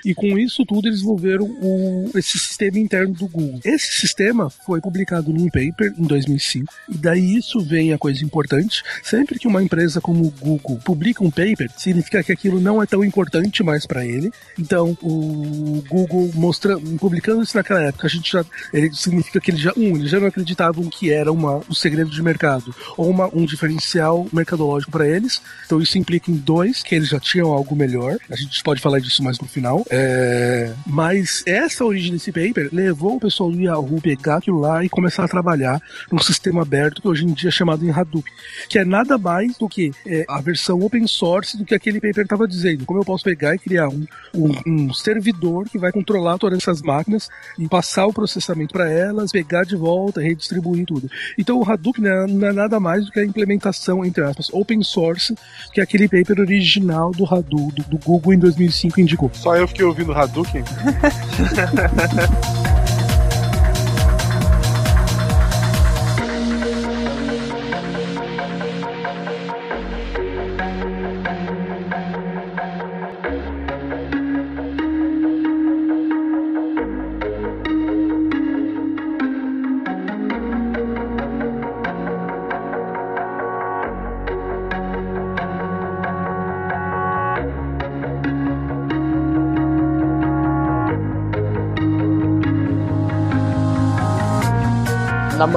e com isso tudo eles desenvolveram o, esse sistema interno do Google. Esse sistema foi publicado num paper em 2005, e daí isso vem a coisa importante. Sempre que uma empresa como o Google publica um paper, significa que aquilo não é tão importante mais para ele. Então, o Google mostra, publicando isso naquela época, a gente já, ele significa que ele já, um, eles já não acreditavam que era uma, um segredo de mercado ou uma, um diferencial mercadológico para eles. Então, isso implica em dois, que eles já tinham algo melhor. A gente pode falar disso mais no final. É... Mas essa origem desse paper levou o pessoal do Yahoo pegar aquilo lá e começar a trabalhar num sistema aberto que hoje em dia é chamado em Hadoop, que é nada mais do que é, a versão open source do que aquele paper estava dizendo. Como eu posso pegar e criar um, um, um servidor que vai controlar todas essas máquinas e passar o processamento para elas, pegar de volta, redistribuir tudo. Então o Hadoop não é, não é nada mais do que a implementação, entre aspas, open source, que é aquele paper original do Hadoop, do, do Google em 2005 indicou. Só eu fiquei ouvindo Hadouken. [laughs]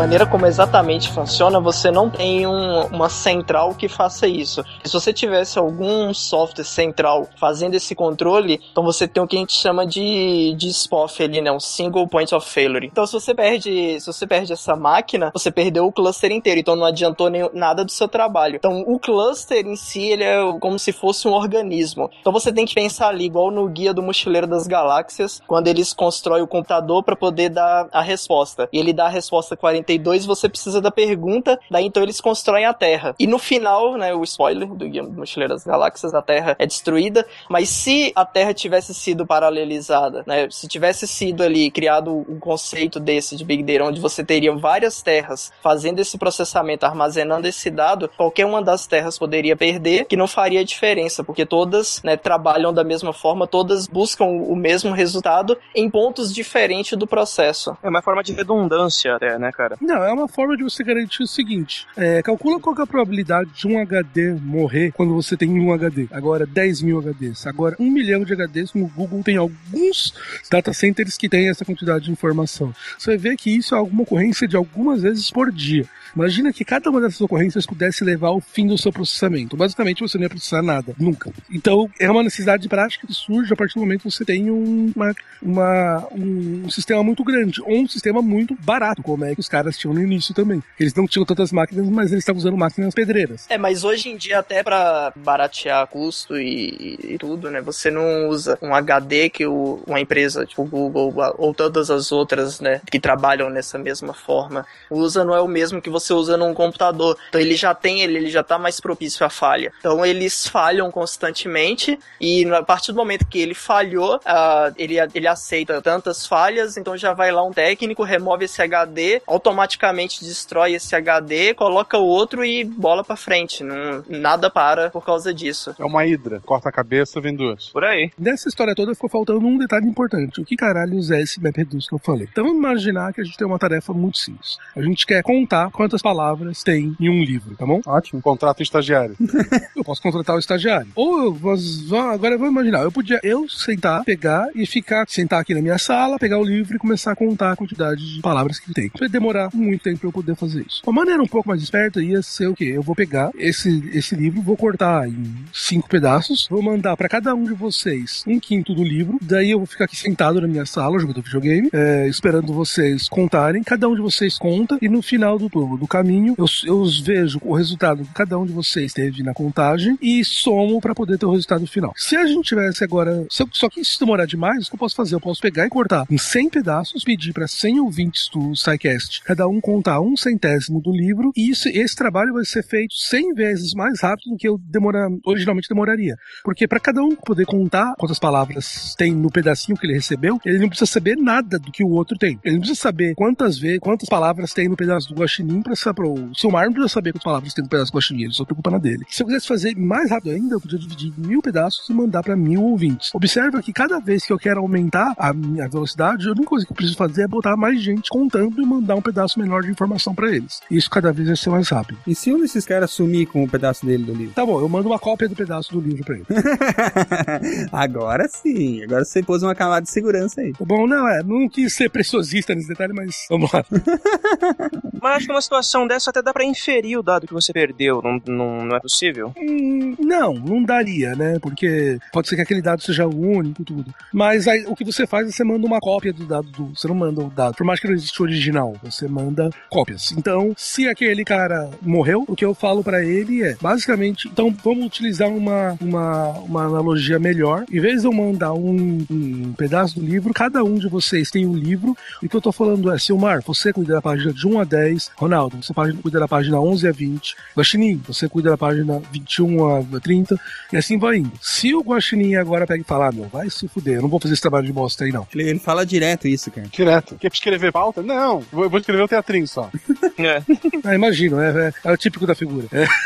maneira como exatamente funciona, você não tem um- uma central que faça isso. Se você tivesse algum software central fazendo esse controle, então você tem o que a gente chama de, de SPOF ali, né? Um Single Point of Failure. Então se você perde, se você perde essa máquina, você perdeu o cluster inteiro, então não adiantou nem, nada do seu trabalho. Então o cluster em si, ele é como se fosse um organismo. Então você tem que pensar ali, igual no Guia do Mochileiro das Galáxias, quando eles constroem o computador para poder dar a resposta. E ele dá a resposta 42, você precisa da pergunta, daí então eles constroem a Terra. E no final, né, o spoiler do Guia do Mochileiro das Galáxias, a Terra é destruída, mas se a Terra tivesse sido paralelizada, né, se tivesse sido ali criado um conceito desse de Big Data, onde você teria várias terras fazendo esse processamento, armazenando esse dado, qualquer uma das terras poderia perder, que não faria diferença, porque todas né, trabalham da mesma forma, todas buscam o mesmo resultado em pontos diferentes do processo. É uma forma de redundância até, né, cara? Não, é uma forma de você garantir o seguinte: é, calcula qual é a probabilidade de um HD morrer quando você tem um HD. Agora, 10 mil HDs. Agora, um milhão de HDs. No Google tem alguns data centers que têm essa quantidade de informação. Você ver que isso é alguma ocorrência de algumas vezes por dia. Imagina que cada uma dessas ocorrências pudesse levar ao fim do seu processamento. Basicamente, você não ia processar nada, nunca. Então, é uma necessidade prática que surge a partir do momento que você tem um, uma, uma- um sistema muito grande, ou um sistema muito barato, como é que os caras tinham no início também. Eles não tinham tantas máquinas, mas eles estavam usando máquinas pedreiras. É, mas hoje em dia, até pra baratear custo e, e tudo, né? Você não usa um HD que o- uma empresa, tipo Google ou todas as outras, né, que trabalham nessa mesma forma, usa, não é o mesmo que você usa num computador. Então ele já tem, ele, ele já tá mais propício à falha. Então eles falham constantemente e a partir do momento que ele falhou, ah, ele, ele aceita tantas falhas, então já vai lá um técnico, remove esse HD, automaticamente destrói esse HD, coloca o outro e bola pra frente. Não, nada para por causa disso. É uma hidra. Corta a cabeça, vem duas. Por aí. Nessa história toda ficou faltando um detalhe importante. O que caralhos é esse MapReduce que eu falei? Então vamos imaginar que a gente tem uma tarefa muito simples. A gente quer contar quantas palavras tem em um livro, tá bom? Ótimo. Contrato um estagiário. [laughs] Eu posso contratar o estagiário. Ou eu vá- agora eu vou imaginar, eu podia eu sentar, pegar e ficar, sentar aqui na minha sala, pegar o livro e começar a contar a quantidade de palavras que tem. Vai demorar muito tempo pra eu poder fazer isso. Uma maneira um pouco mais esperta ia ser o quê? Eu vou pegar esse, esse livro, vou cortar em cinco pedaços, vou mandar pra cada um de vocês um quinto do livro, daí eu vou ficar aqui sentado na minha sala jogando videogame, é, esperando vocês contarem, cada um de vocês conta e no final do, do caminho eu, eu vejo o resultado que cada um de vocês teve na contagem e somo pra poder ter o resultado final. Se a gente tivesse agora, se eu- só que isso demorar demais, o que eu posso fazer? Eu posso pegar e cortar em 100 pedaços, pedir pra 100 ouvintes do SciCast, cada um contar um centésimo do livro e isso, esse trabalho vai ser feito 100 vezes mais rápido do que eu demora, originalmente demoraria. Porque pra cada um poder contar quantas palavras tem no pedacinho que ele recebeu, ele não precisa saber nada do que o outro tem. Ele não precisa saber quantas vezes, quantas palavras tem no pedaço do guaxinim para saber. O Silmar não precisa saber quantas palavras tem no pedaço do guaxinim, só preocupa na dele. Se eu quisesse fazer mais rápido ainda, eu podia dividir em mil pedaços e mandar para mil ouvintes. Observa que cada vez que eu quero aumentar a minha velocidade, a única coisa que eu preciso fazer é botar mais gente contando e mandar um pedaço menor de informação para eles. Isso cada vez vai ser mais rápido. E se um desses caras sumir com um pedaço dele do livro? Tá bom, eu mando uma cópia do pedaço do livro pra ele. [laughs] Agora sim. Agora você pôs uma camada de segurança aí. Bom, não, é, não quis ser preciosista nesse detalhe, mas vamos lá. [laughs] Mas acho que numa situação dessa até dá pra inferir o dado que você perdeu. Não, não, não é possível? Hum, não, não daria, né? Porque pode ser que aquele dado seja único e tudo. Mas aí, o que você faz é você manda uma cópia do dado do. Você não manda o dado. Por mais que não exista o original. você manda cópias. Então, se aquele cara morreu, o que eu falo para ele é, basicamente, então vamos utilizar uma, uma, uma analogia melhor. Em vez de eu mandar um, um pedaço do livro, cada um de vocês tem um livro. E o que eu tô falando é, Silmar, você cuida da página de 1 a 10, Ronaldo, você cuida da página 11 a 20, Guaxinim, você cuida da página 21 a 30, e assim vai indo. Se o Guaxinim agora pega e falar, ah, meu, vai se fuder, eu não vou fazer esse trabalho de bosta aí não. Ele, ele fala direto isso, cara. Direto. Quer escrever pauta? Não, vou, vou escrever o teatrinho só. [laughs] É. Ah, imagino, é, é, é o típico da figura. É. [laughs]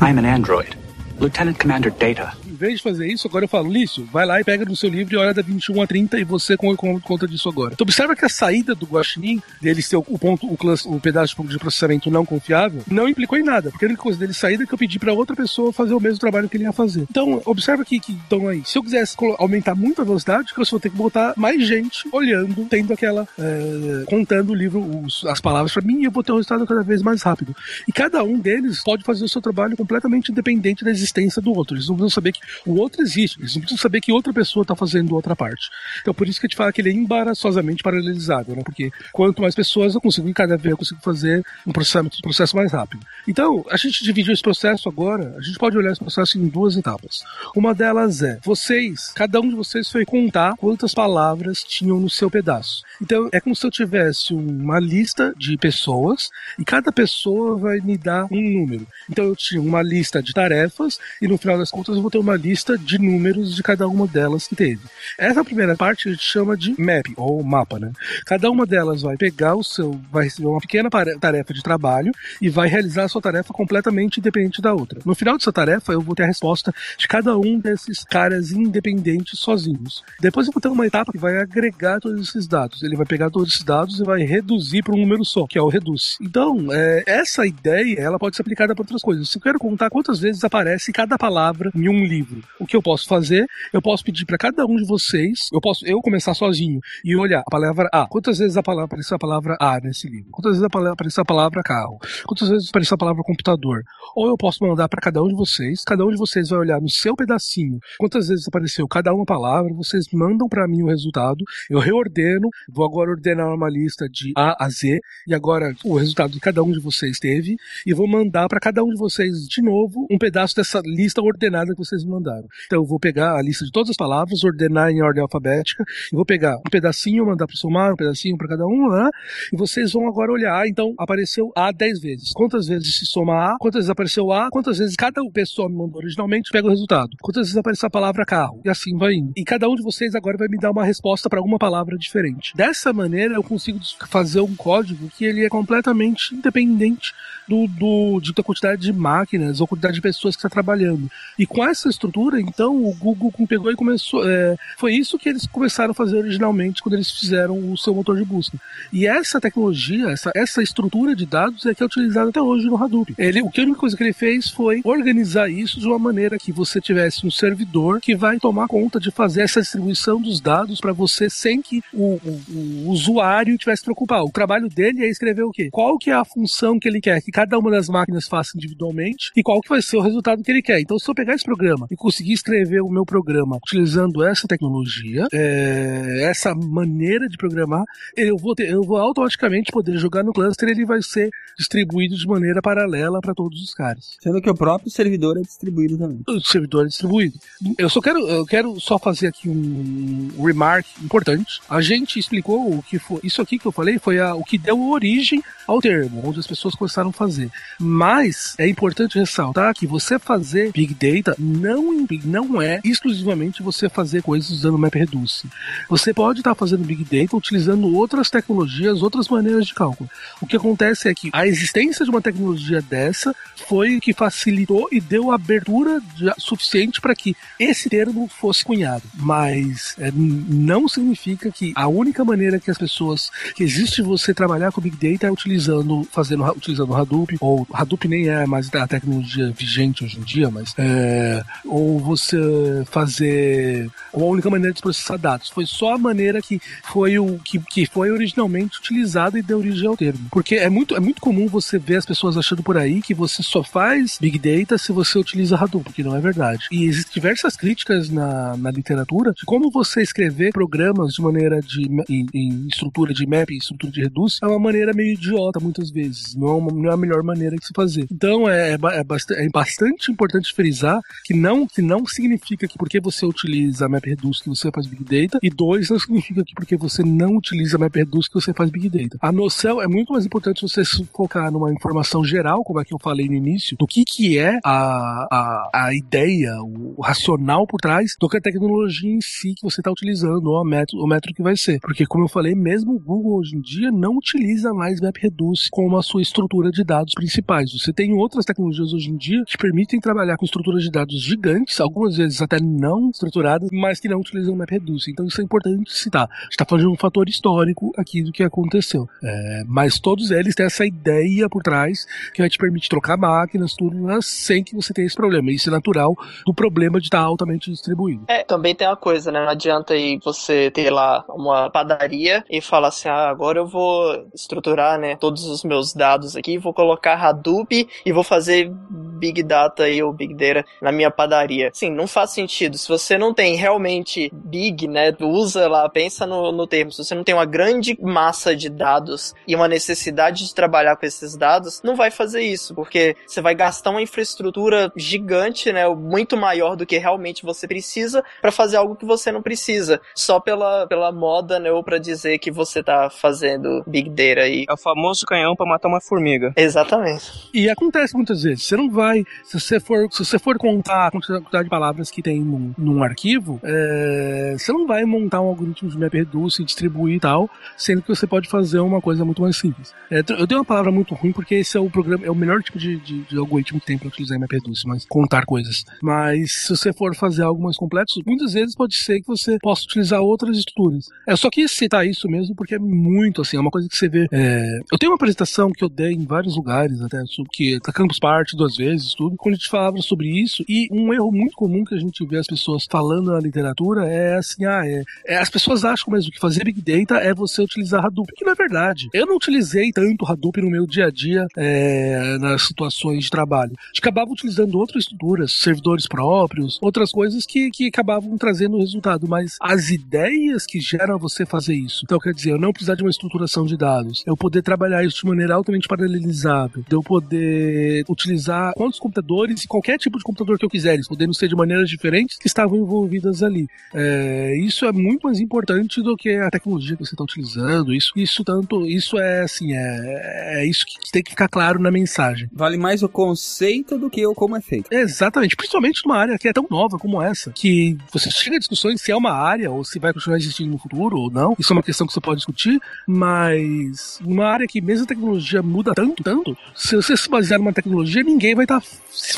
I'm an android. Lieutenant Commander Data. Vez de fazer isso, agora eu falo, Lício, vai lá e pega no seu livro e olha da 21 a 30 e você conta disso agora. Então observa que a saída do Guaxinim, dele ser o, o ponto, o, class, o pedaço de processamento não confiável, não implicou em nada, porque a única coisa dele sair é que eu pedi para outra pessoa fazer o mesmo trabalho que ele ia fazer. Então, observa que, que então aí, se eu quisesse aumentar muito a velocidade, eu só vou ter que botar mais gente olhando, tendo aquela, é, contando o livro, os, as palavras para mim, e eu vou ter um resultado cada vez mais rápido. E cada um deles pode fazer o seu trabalho completamente independente da existência do outro. Eles não precisam saber que o outro existe. Eles não precisam saber que outra pessoa está fazendo outra parte. Então, por isso que a gente fala que ele é embaraçosamente paralelizado, né? Porque quanto mais pessoas eu consigo, vez eu consigo fazer um processamento, um processo mais rápido. Então, a gente dividiu esse processo agora, a gente pode olhar esse processo em duas etapas. Uma delas é, vocês, cada um de vocês foi contar quantas palavras tinham no seu pedaço. Então, é como se eu tivesse uma lista de pessoas e cada pessoa vai me dar um número. Então, eu tinha uma lista de tarefas e no final das contas eu vou ter uma lista de números de cada uma delas que teve. Essa primeira parte a gente chama de map, ou mapa, né? Cada uma delas vai pegar o seu, vai receber uma pequena tarefa de trabalho e vai realizar a sua tarefa completamente independente da outra. No final dessa tarefa eu vou ter a resposta de cada um desses caras independentes sozinhos. Depois eu vou ter uma etapa que vai agregar todos esses dados. Ele vai pegar todos esses dados e vai reduzir para um número só, que é o reduce. Então, é, essa ideia ela pode ser aplicada para outras coisas. Se eu quero contar quantas vezes aparece cada palavra em um livro. O que eu posso fazer? Eu posso pedir para cada um de vocês, eu posso eu começar sozinho e olhar a palavra A. Quantas vezes a palavra apareceu a palavra A nesse livro? Quantas vezes apareceu a palavra carro? Quantas vezes apareceu a palavra computador? Ou eu posso mandar para cada um de vocês, cada um de vocês vai olhar no seu pedacinho quantas vezes apareceu cada uma palavra, vocês mandam para mim o resultado, eu reordeno, vou agora ordenar uma lista de A a Z e agora o resultado de cada um de vocês teve e vou mandar para cada um de vocês de novo um pedaço dessa lista ordenada que vocês mandaram. Então eu vou pegar a lista de todas as palavras, ordenar em ordem alfabética, e vou pegar um pedacinho, mandar para o somar, um pedacinho para cada um, né? e vocês vão agora olhar, ah, então apareceu A 10 vezes. Quantas vezes se soma A? Quantas vezes apareceu A? Quantas vezes cada pessoa me mandou originalmente pega o resultado? Quantas vezes apareceu a palavra carro? E assim vai indo. E cada um de vocês agora vai me dar uma resposta para alguma palavra diferente. Dessa maneira eu consigo fazer um código que ele é completamente independente do, do, da quantidade de máquinas ou quantidade de pessoas que está trabalhando. E com essa estrutura, então, o Google pegou e começou. É, foi isso que eles começaram a fazer originalmente quando eles fizeram o seu motor de busca. E essa tecnologia, essa, essa estrutura de dados é que é utilizada até hoje no Hadoop. Ele, o que a única coisa que ele fez foi organizar isso de uma maneira que você tivesse um servidor que vai tomar conta de fazer essa distribuição dos dados para você sem que o, o, o usuário tivesse que preocupar. O trabalho dele é escrever o quê? Qual que é a função que ele quer que cada uma das máquinas faça individualmente e qual que vai ser o resultado que ele quer. Então, se eu pegar esse programa e conseguir escrever o meu programa utilizando essa tecnologia, é, essa maneira de programar, eu vou, ter, eu vou automaticamente poder jogar no cluster e ele vai ser distribuído de maneira paralela para todos os caras. Sendo que o próprio servidor é distribuído também. O servidor é distribuído. Eu só quero, eu quero só fazer aqui um remark importante. A gente explicou o que foi. Isso aqui que eu falei foi a, o que deu origem ao termo, onde as pessoas começaram a fazer. Mas é importante ressaltar que você fazer Big Data não, não é exclusivamente você fazer coisas usando MapReduce. Você pode estar fazendo Big Data utilizando outras tecnologias, outras maneiras de cálculo. O que acontece é que a existência de uma tecnologia dessa foi que facilitou e deu abertura suficiente para que esse termo fosse cunhado. Mas é, não significa que a única maneira que as pessoas que existe você trabalhar com Big Data é utilizando, fazendo, utilizando Hadoop, ou Hadoop nem é mais a tecnologia vigente hoje em dia, mas é, ou você fazer a única maneira de processar dados. Foi só a maneira que foi o que, que foi originalmente utilizada e deu origem ao termo. Porque é muito, é muito comum você ver as pessoas achando por aí que você só faz Big Data se você utiliza Hadoop, que não é verdade. E existem diversas críticas na, na literatura de como você escrever programas de maneira de em, em estrutura de map, estrutura de reduce, é uma maneira meio idiota muitas vezes. Não é, uma, não é a melhor maneira de se fazer. Então é, é, é, bastante, é bastante importante frisar que não, que não significa que porque você utiliza MapReduce que você faz Big Data, e dois, não significa que porque você não utiliza MapReduce que você faz Big Data. A noção é muito mais importante você se focar numa informação geral, como é que eu falei no início, do que, que é a, a, a ideia, o racional por trás, do que a tecnologia em si que você está utilizando, ou a método, o método que vai ser. Porque, como eu falei, mesmo o Google hoje em dia não utiliza mais MapReduce como a sua estrutura de dados principais. Você tem outras tecnologias hoje em dia que permitem trabalhar com estruturas de dados gigantes, algumas vezes até não estruturadas, mas que não utilizam MapReduce. Então isso é importante citar. A gente está falando de um fator histórico aqui do que aconteceu. É, mas todos eles têm essa ideia por trás que vai te permitir trocar máquinas, tudo, sem que você tenha esse problema. Isso é natural do problema de estar altamente distribuído. É, também tem uma coisa, né? Não adianta aí você ter lá uma padaria e falar assim, ah, agora eu vou estruturar, né, todos os meus dados aqui, vou colocar Hadoop e vou fazer Big Data e ou Big Data na minha padaria. Sim, não faz sentido. Se você não tem realmente Big, né, usa lá, pensa no, no termo, se você não tem uma grande massa de dados e uma necessidade de trabalhar com esses dados, não vai fazer isso, porque você vai gastar uma infraestrutura gigante, né, muito maior do que realmente você precisa para fazer algo que você não precisa, só pela, pela moda, né, ou para dizer que você tá fazendo Big Data aí. É o famoso canhão para matar uma formiga. Exatamente. E acontece muitas vezes. Você não vai, se você for, se você for contar a quantidade de palavras que tem num, num arquivo, é, você não vai montar um algoritmo de MapReduce e distribuir e tal, sendo que você pode fazer uma coisa muito mais simples. É, eu dei uma palavra muito ruim porque esse é o programa, é o melhor tipo de, de, de algoritmo que tem para utilizar em MapReduce, mas contar coisas. Mas se você for fazer algo mais complexo, muitas vezes pode ser que você possa utilizar outras estruturas. É só quis citar isso mesmo porque é muito assim, é uma coisa que você vê. É, eu tenho uma apresentação que eu dei em vários lugares, até sobre que tá Campus Party duas vezes, tudo, quando a gente falava sobre isso, e um erro muito comum que a gente vê as pessoas falando na literatura é assim, ah, é, é as pessoas acham mesmo que fazer Big Data é você utilizar Hadoop, que não é verdade. Eu não utilizei tanto Hadoop no meu dia a dia é, nas situações de trabalho. A gente acabava utilizando outras estruturas, servidores próprios, outras coisas que, que acabavam trazendo resultado, mas as ideias que geram você fazer isso. Então, quer dizer, eu não precisar de uma estruturação de dados, eu poder trabalhar isso de maneira altamente paralelizável, de eu poder utilizar quantos computadores e qualquer tipo de computador que eu quiser, eles podendo ser de maneiras diferentes que estavam envolvidas ali. É, isso é muito mais importante do que a tecnologia que você está utilizando. Isso, isso tanto, isso é assim, é, é isso que tem que ficar claro na mensagem. Vale mais o conceito do que o como é feito. Exatamente, principalmente numa área que é tão nova como essa, que você chega a discussões se é uma área ou se vai continuar existindo no futuro ou não. Isso é uma questão que você pode discutir, mas uma área que mesmo a tecnologia muda tanto, tanto, se você se basear numa tecnologia, ninguém vai estar tá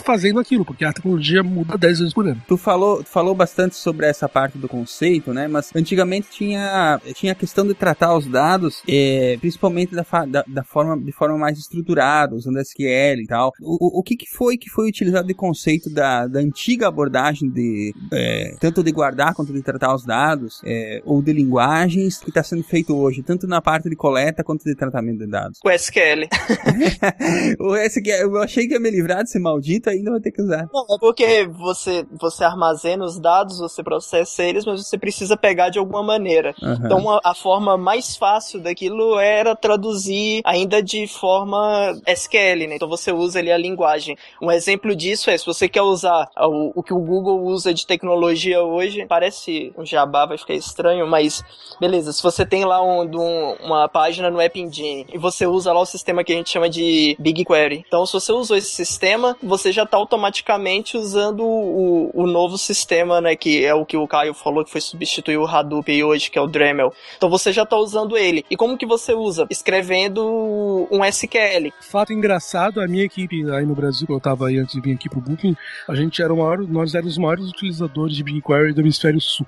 fazendo aquilo, porque a tecnologia muda 10 vezes por ano. Tu falou, tu falou bastante sobre essa parte do conceito, né? Mas antigamente tinha, tinha a questão de tratar os dados, é, principalmente da, da, da, forma, de forma mais estruturada, usando SQL e tal. O, o, o que, que foi que foi utilizado de conceito da, da antiga abordagem de é, tanto de guardar quanto de tratar os dados, é, ou de linguagens que está sendo feito hoje, tanto na parte de coleta quanto de tratamento de dados? O SQL. [laughs] o SQL, eu achei que ia me livrar de ser maldito, ainda vai ter que usar. Não, é porque você, você armazena os dados, você processa eles, mas você precisa pegar de alguma maneira. Uhum. Então a, a, forma mais fácil daquilo era traduzir ainda de forma SQL, né? Então você usa ali a linguagem. Um exemplo disso é, se você quer usar o, o que o Google usa de tecnologia hoje, parece um jabá, vai ficar estranho, mas beleza, se você tem lá um, um, uma página no App Engine e você usa lá o sistema que a gente chama de BigQuery. Então se você usou esse sistema, você já está automaticamente usando o, o novo sistema, né, que é o que o Caio falou que foi substituir o Hadoop hoje, que é o Dremel. Então você já está usando ele. E como que você usa? Escrevendo um SQL. Fato engraçado, a minha equipe aí no Brasil, que eu estava aí antes de vir aqui pro Booking, a gente era o maior, nós éramos os maiores utilizadores de BigQuery do hemisfério sul.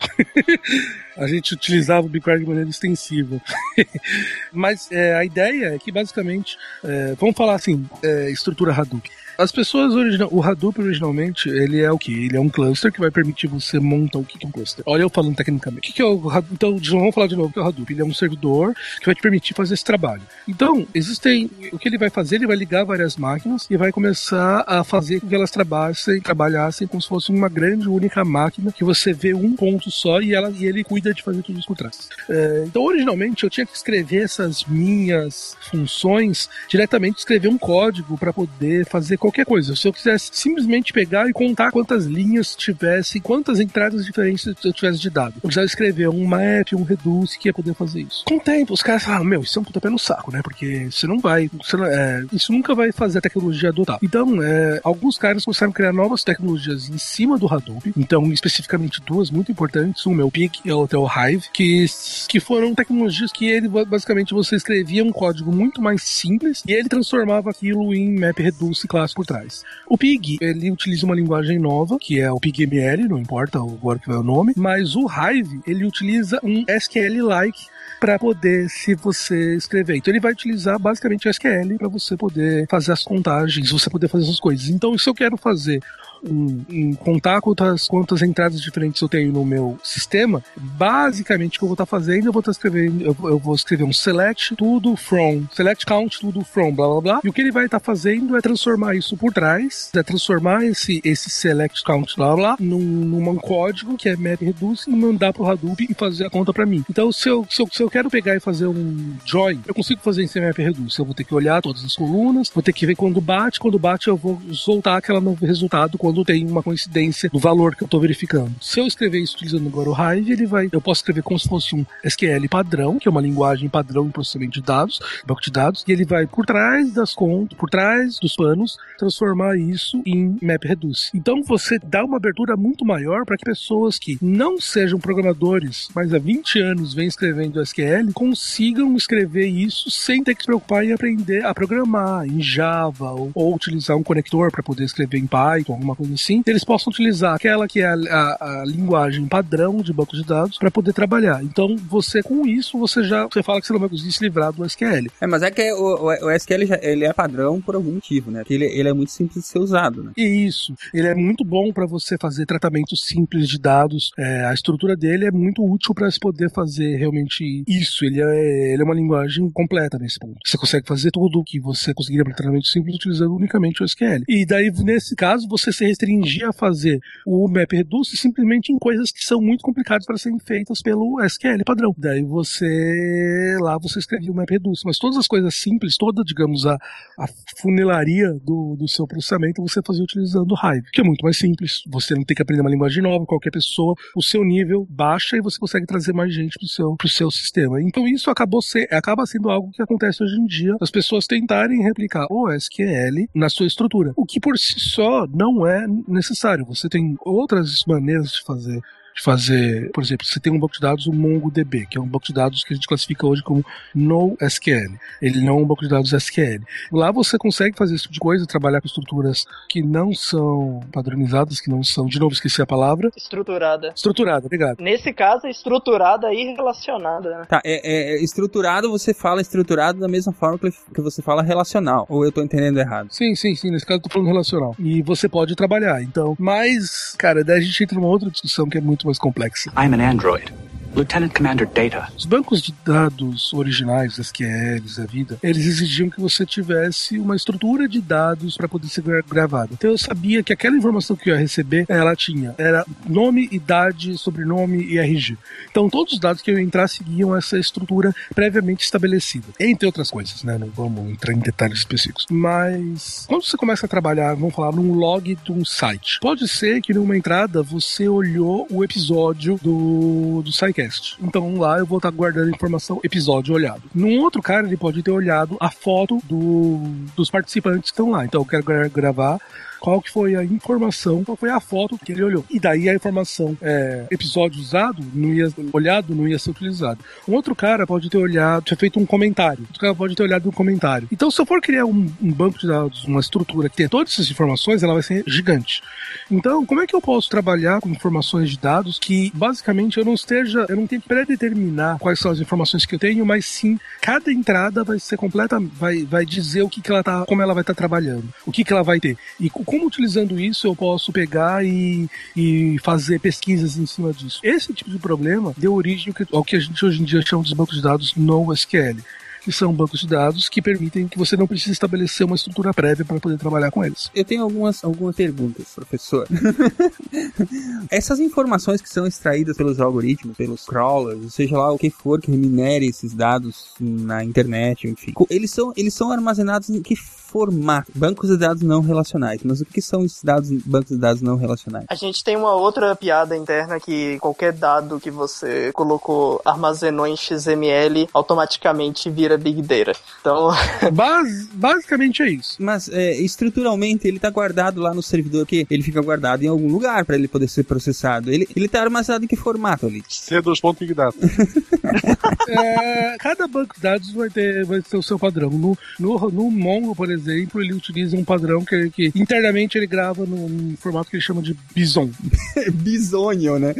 [laughs] a gente utilizava o BigQuery de maneira extensiva. [laughs] Mas é, a ideia é que basicamente, é, vamos falar assim, é, estrutura Hadoop. As pessoas original, o Hadoop originalmente, ele é o que? Ele é um cluster que vai permitir você montar o que é um cluster. Olha eu falando tecnicamente. O que é o Hadoop? Então, vamos falar de novo que é o Hadoop. Ele é um servidor que vai te permitir fazer esse trabalho. Então, existem, o que ele vai fazer, ele vai ligar várias máquinas e vai começar a fazer com que elas trabalhassem, trabalhassem como se fosse uma grande única máquina que você vê um ponto só e, ela, e ele cuida de fazer tudo isso por trás. É, então, originalmente, eu tinha que escrever essas minhas funções diretamente, escrever um código para poder fazer qualquer coisa. Se eu quisesse simplesmente pegar e contar quantas linhas tivesse, quantas entradas diferentes eu tivesse de dado, eu precisava escrever um map, um reduce que ia poder fazer isso. Com o tempo, os caras falaram, meu, isso é um puta pé no saco, né? Porque você não vai, você não, é, isso nunca vai fazer a tecnologia adotar. Então, é, alguns caras começaram a criar novas tecnologias em cima do Hadoop, então, especificamente duas muito importantes, uma é o Pig e a outra é o Hive, que, que foram tecnologias que ele, basicamente, você escrevia um código muito mais simples e ele transformava aquilo em map reduce classe por trás. O Pig, ele utiliza uma linguagem nova, que é o PigML, não importa agora que vai o nome, mas o Hive, ele utiliza um SQL-like para poder se você escrever. Então ele vai utilizar basicamente o SQL para você poder fazer as contagens, você poder fazer essas coisas. Então se eu quero fazer em, contar quantas, quantas entradas diferentes eu tenho no meu sistema, basicamente o que eu vou estar fazendo, eu vou estar escrevendo, eu, eu, vou escrever um select tudo from, select count tudo from, blá blá blá. E o que ele vai estar fazendo é transformar isso por trás, é transformar esse, esse select count blá blá num, num código que é map reduce e mandar pro Hadoop e fazer a conta para mim. Então, se eu, se eu, se eu quero pegar e fazer um join, eu consigo fazer em map reduce. Eu vou ter que olhar todas as colunas, vou ter que ver quando bate, quando bate eu vou soltar aquele novo resultado quando tem uma coincidência do valor que eu estou verificando. Se eu escrever isso utilizando agora o Hive, ele vai, eu posso escrever como se fosse um SQL padrão, que é uma linguagem padrão de processamento de dados, banco de dados, e ele vai por trás das contas, por trás dos panos, transformar isso em MapReduce. Então você dá uma abertura muito maior para que pessoas que não sejam programadores, mas há 20 anos vêm escrevendo SQL, consigam escrever isso sem ter que se preocupar em aprender a programar em Java ou, ou utilizar um conector para poder escrever em Python, alguma coisa assim. Eles possam utilizar aquela que é a, a, a linguagem padrão de banco de dados para poder trabalhar. Então você com isso você já você fala que você não vai conseguir se livrar do SQL. É, mas é que o, o, o SQL já, ele é padrão por algum motivo, né? Porque ele, ele é muito simples de ser usado, né? Isso, ele é muito bom para você fazer tratamentos simples de dados. É, a estrutura dele é muito útil para se poder fazer realmente isso. Ele é, ele é uma linguagem completa nesse ponto. Você consegue fazer tudo o que você conseguiria para tratamento simples utilizando unicamente o SQL. E daí, nesse caso, você se restringir a fazer o MapReduce simplesmente em coisas que são muito complicadas para serem feitas pelo SQL padrão. Daí você, lá você escrevia o MapReduce. Mas todas as coisas simples, toda, digamos, a, a funilaria do, do seu processamento, você fazia utilizando o Hive, que é muito mais simples. Você não tem que aprender uma linguagem nova, qualquer pessoa, o seu nível baixa e você consegue trazer mais gente pro seu, seu sistema. Então isso acabou ser, acaba sendo algo que acontece hoje em dia, as pessoas tentarem replicar o SQL na sua estrutura, o que por si só não é necessário. Você tem outras maneiras de fazer de fazer, por exemplo, você tem um banco de dados, o MongoDB, que é um banco de dados que a gente classifica hoje como NoSQL. Ele não é um banco de dados SQL. Lá você consegue fazer esse tipo de coisa, trabalhar com estruturas que não são padronizadas, que não são, de novo esqueci a palavra. Estruturada. Estruturada, obrigado. Nesse caso, é estruturada e relacionada. Né? Tá, é, é, estruturado, você fala estruturado da mesma forma que, que você fala relacional. Ou eu tô entendendo errado? Sim, sim, sim. Nesse caso eu tô falando relacional. E você pode trabalhar. Então, mas, cara, daí a gente entra numa outra discussão que é muito mais complexa. I'm an android. Lieutenant Commander Data. Os bancos de dados originais, SQLs, a vida, eles exigiam que você tivesse uma estrutura de dados para poder ser gravada. Então eu sabia que aquela informação que eu ia receber, ela tinha, era nome, idade, sobrenome e RG. Então todos os dados que eu ia entrar seguiam essa estrutura previamente estabelecida, entre outras coisas, né? Não vamos entrar em detalhes específicos. Mas quando você começa a trabalhar, vamos falar, num log de um site, pode ser que numa entrada você olhou o episódio do, do SciCast então lá eu vou estar guardando informação episódio olhado. Num outro cara, ele pode ter olhado a foto do, dos participantes que estão lá. Então eu quero gra gravar qual que foi a informação, qual foi a foto que ele olhou. E daí a informação é, episódio usado, não ia, olhado, não ia ser utilizado. Um outro cara pode ter olhado, ter feito um comentário. Outro cara pode ter olhado um comentário. Então, se eu for criar um, um banco de dados, uma estrutura que tem todas essas informações, ela vai ser gigante. Então, como é que eu posso trabalhar com informações de dados que basicamente eu não esteja, eu não tenho que pré-determinar quais são as informações que eu tenho, mas sim cada entrada vai ser completa, vai, vai dizer o que, que ela tá, como ela vai estar tá trabalhando, o que, que ela vai ter. E como utilizando isso eu posso pegar e, e fazer pesquisas em cima disso. Esse tipo de problema deu origem ao que a gente hoje em dia chama de bancos de dados NoSQL que são bancos de dados que permitem que você não precise estabelecer uma estrutura prévia para poder trabalhar com eles. Eu tenho algumas, algumas perguntas, professor. [laughs] Essas informações que são extraídas pelos algoritmos, pelos crawlers, seja lá o que for que minere esses dados na internet, enfim, eles são, eles são armazenados em que formato? Bancos de dados não relacionais. Mas o que são esses dados, bancos de dados não relacionais? A gente tem uma outra piada interna que qualquer dado que você colocou, armazenou em XML, automaticamente vira Big Data. Então. [laughs] Bas basicamente é isso. Mas é, estruturalmente ele está guardado lá no servidor que ele fica guardado em algum lugar para ele poder ser processado. Ele, ele tá armazenado em que formato ali? C2. Big Data. [laughs] é, cada banco de dados vai ter, vai ter o seu padrão. No, no, no Mongo, por exemplo, exemplo, ele utiliza um padrão que, que internamente ele grava num formato que ele chama de Bison. [laughs] Bisonho, né?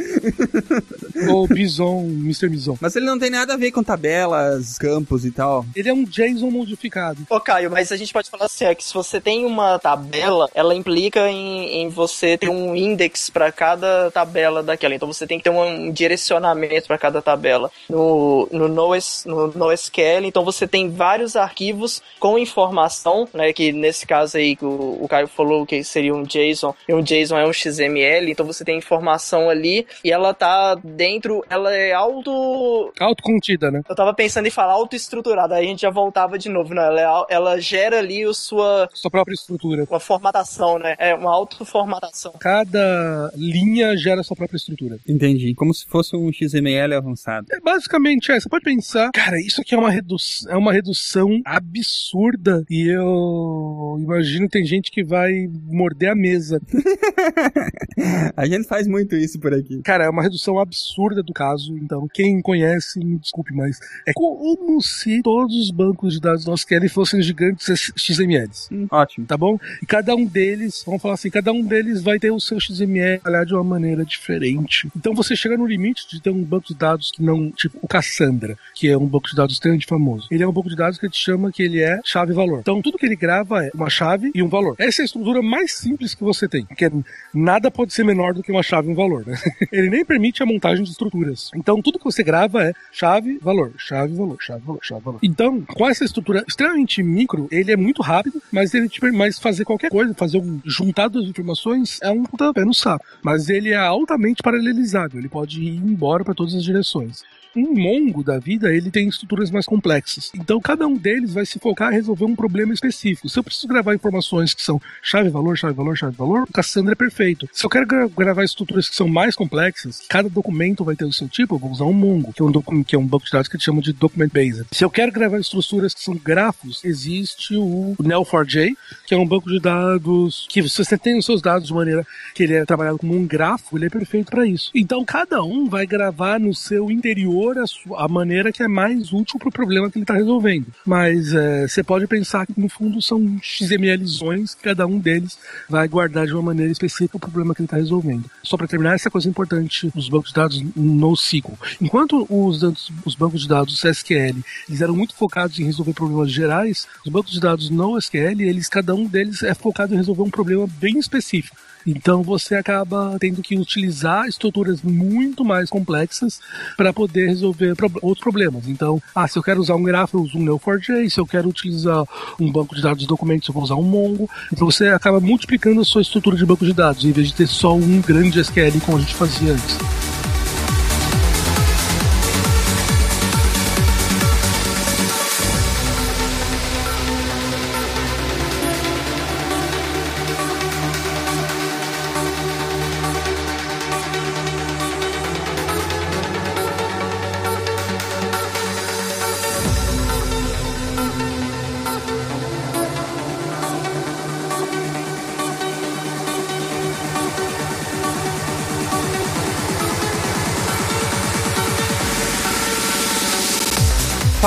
Ou Bison, Mr. Bison. Mas ele não tem nada a ver com tabelas, campos e tal. Ele é um JSON modificado. Ô, Caio, mas a gente pode falar assim, é que se você tem uma tabela, ela implica em, em você ter um index para cada tabela daquela. Então você tem que ter um direcionamento para cada tabela. No, no, NoS, no NoSQL, então você tem vários arquivos com informação né? Que nesse caso aí que o, o Caio falou que seria um JSON, e um JSON é um XML, então você tem informação ali e ela tá dentro, ela é auto. Autocontida, né? Eu tava pensando em falar autoestruturada, aí a gente já voltava de novo, né? Ela, é, ela gera ali o sua. Sua própria estrutura. Uma formatação, né? É uma autoformatação. Cada linha gera sua própria estrutura. Entendi. Como se fosse um XML avançado. É, basicamente, é. Você pode pensar, cara, isso aqui é uma, redu é uma redução absurda e eu imagino que tem gente que vai morder a mesa. [laughs] a gente faz muito isso por aqui. Cara, é uma redução absurda do caso, então quem conhece, me desculpe, mas é como se todos os bancos de dados nós querem fossem gigantes XMLs. Hum, ótimo. Tá bom? E cada um deles, vamos falar assim, cada um deles vai ter o seu XML olhar de uma maneira diferente. Então você chega no limite de ter um banco de dados que não, tipo o Cassandra, que é um banco de dados extremamente famoso. Ele é um banco de dados que a gente chama que ele é chave-valor. Então tudo que ele grava é uma chave e um valor. Essa é a estrutura mais simples que você tem, porque nada pode ser menor do que uma chave e um valor. Né? [laughs] Ele nem permite a montagem de estruturas. Então tudo que você grava é chave, valor, chave, valor, chave, valor, chave, valor. Então, com essa estrutura extremamente micro, ele é muito rápido, mas ele te permite fazer qualquer coisa, fazer um juntar duas informações é um pé no saco. Mas ele é altamente paralelizável, ele pode ir embora para todas as direções um Mongo da vida, ele tem estruturas mais complexas. Então, cada um deles vai se focar em resolver um problema específico. Se eu preciso gravar informações que são chave-valor, chave-valor, chave-valor, o Cassandra é perfeito. Se eu quero gra gravar estruturas que são mais complexas, cada documento vai ter o seu tipo, eu vou usar um Mongo, que é um, que é um banco de dados que a gente chama de Document Based. Se eu quero gravar estruturas que são grafos, existe o Neo4j, que é um banco de dados que se você tem os seus dados de maneira que ele é trabalhado como um grafo, ele é perfeito para isso. Então, cada um vai gravar no seu interior a, a maneira que é mais útil para o problema que ele está resolvendo. Mas é, você pode pensar que no fundo são XMLzões, que cada um deles vai guardar de uma maneira específica o problema que ele está resolvendo. Só para terminar, essa coisa importante dos bancos de dados NoSQL. Enquanto os, os bancos de dados SQL eles eram muito focados em resolver problemas gerais, os bancos de dados NoSQL, eles, cada um deles é focado em resolver um problema bem específico. Então você acaba tendo que utilizar estruturas muito mais complexas para poder resolver pro outros problemas. Então, ah, se eu quero usar um grafo, eu uso um Neo4j, se eu quero utilizar um banco de dados de documentos, eu vou usar um Mongo. Então você acaba multiplicando a sua estrutura de banco de dados, em vez de ter só um grande SQL como a gente fazia antes.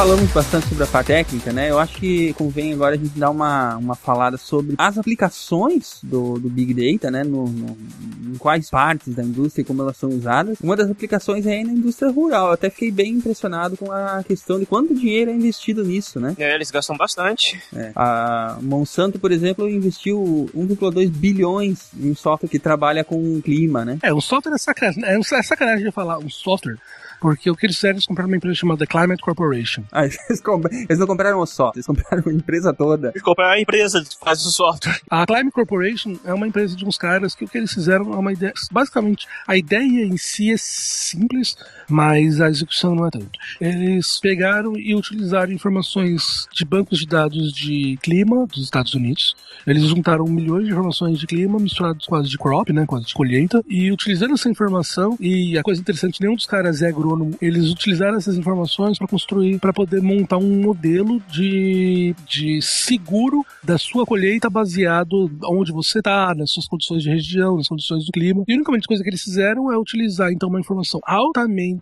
Falamos bastante sobre a parte técnica, né? Eu acho que convém agora a gente dar uma, uma falada sobre as aplicações do, do Big Data, né? No, no, em quais partes da indústria e como elas são usadas. Uma das aplicações é na indústria rural. Eu até fiquei bem impressionado com a questão de quanto dinheiro é investido nisso, né? É, eles gastam bastante. É. A Monsanto, por exemplo, investiu 1,2 bilhões em um software que trabalha com o clima, né? É, um software é sacanagem, é sacanagem de falar um software porque o que eles fizeram, eles compraram uma empresa chamada Climate Corporation. Ah, [laughs] eles, comp eles não compraram o software, eles compraram a empresa toda. Eles compraram a empresa que faz o software. A Climate Corporation é uma empresa de uns caras que o que eles fizeram é uma ideia. Basicamente, a ideia em si é simples, mas a execução não é tanto. Eles pegaram e utilizaram informações de bancos de dados de clima dos Estados Unidos. Eles juntaram milhões de informações de clima misturadas com as de crop, né, com as de colheita, e utilizando essa informação, e a coisa interessante, nenhum dos caras é agrônomo, eles utilizaram essas informações para construir, para poder montar um modelo de, de seguro da sua colheita baseado onde você está, nas suas condições de região, nas condições do clima. E a única coisa que eles fizeram é utilizar então uma informação altamente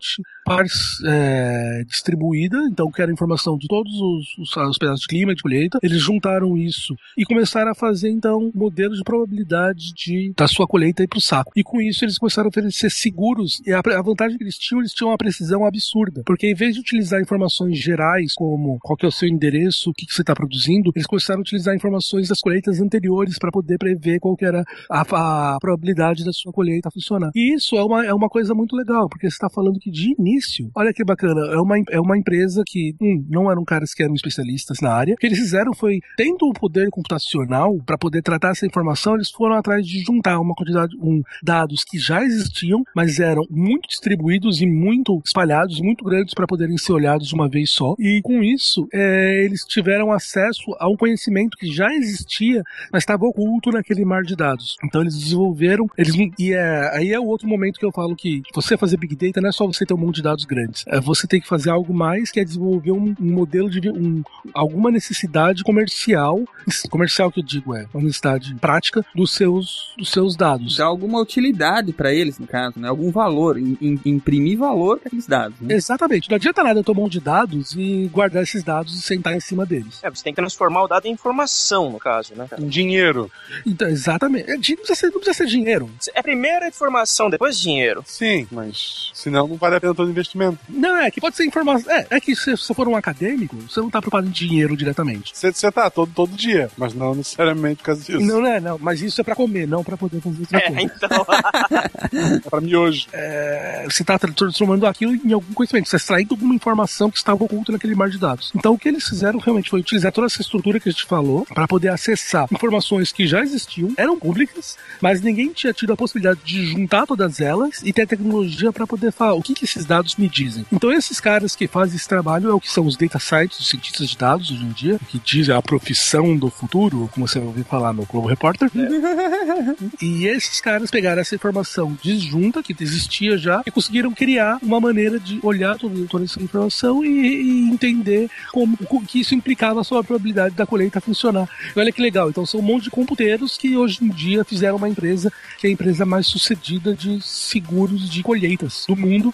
é, distribuída, então que era informação de todos os, os, os, pedaços de clima, de colheita. Eles juntaram isso e começaram a fazer então modelos de probabilidade de, da sua colheita ir para o saco. E com isso eles começaram a oferecer seguros. E a, a vantagem que eles tinham, eles tinham uma precisão absurda, porque em vez de utilizar informações gerais como qual que é o seu endereço, o que, que você está produzindo, eles começaram a utilizar informações das colheitas anteriores para poder prever qual que era a, a, probabilidade da sua colheita funcionar. E isso é uma, é uma coisa muito legal, porque você está falando que de início, olha que bacana, é uma, é uma empresa que, um, não eram caras que eram especialistas na área, o que eles fizeram foi, tendo um poder computacional para poder tratar essa informação, eles foram atrás de juntar uma quantidade, um, dados que já existiam, mas eram muito distribuídos e muito espalhados, muito grandes para poderem ser olhados de uma vez só. E com isso, é, eles tiveram acesso a um conhecimento que já existia, mas estava oculto naquele mar de dados. Então eles desenvolveram, eles e é, aí é o outro momento que eu falo que você fazer big data não é só você ter um monte de dados grandes, é você tem que fazer algo mais que é desenvolver um, um modelo de um, alguma necessidade comercial, comercial que eu digo é uma necessidade prática dos seus dos seus dados. Dá alguma utilidade para eles no caso, né? Algum valor, in, in, imprimir valor para aqueles dados. Né? Exatamente. Não adianta nada eu tomar um de dados e guardar esses dados e sentar em cima deles. É, você tem que transformar o dado em informação, no caso, né? Em dinheiro. Então, exatamente. É, não precisa, ser, não precisa ser dinheiro. É primeiro a informação, depois dinheiro. Sim, mas senão não vale a pena todo o investimento. Não, é que pode ser informação. É, é que se você for um acadêmico, você não tá preocupado em dinheiro diretamente. Você, você tá todo, todo dia, mas não necessariamente por causa disso. Não, não é, não. Mas isso é pra comer, não pra poder fazer outra é, coisa. então. é [laughs] pra mim hoje. É, você tá transformando aquilo em algum conhecimento. Você extraindo alguma informação que estava oculta naquele mar de dados. Então, o que eles fizeram realmente foi utilizar toda essa estrutura que a gente falou para poder acessar informações que já existiam, eram públicas, mas ninguém tinha tido a possibilidade de juntar todas elas e ter a tecnologia para poder falar o que, que esses dados me dizem. Então, esses caras que fazem esse trabalho é o que são os data scientists, os cientistas de dados hoje em dia, que dizem a profissão do futuro, como você ouviu falar no Globo Repórter. [laughs] e esses caras pegaram essa informação disjunta que existia já e conseguiram criar uma maneira de olhar toda, toda essa informação e, e, entender como que isso implicava sobre a probabilidade da colheita funcionar. E olha que legal, então são um monte de computeiros que hoje em dia fizeram uma empresa que é a empresa mais sucedida de seguros de colheitas do mundo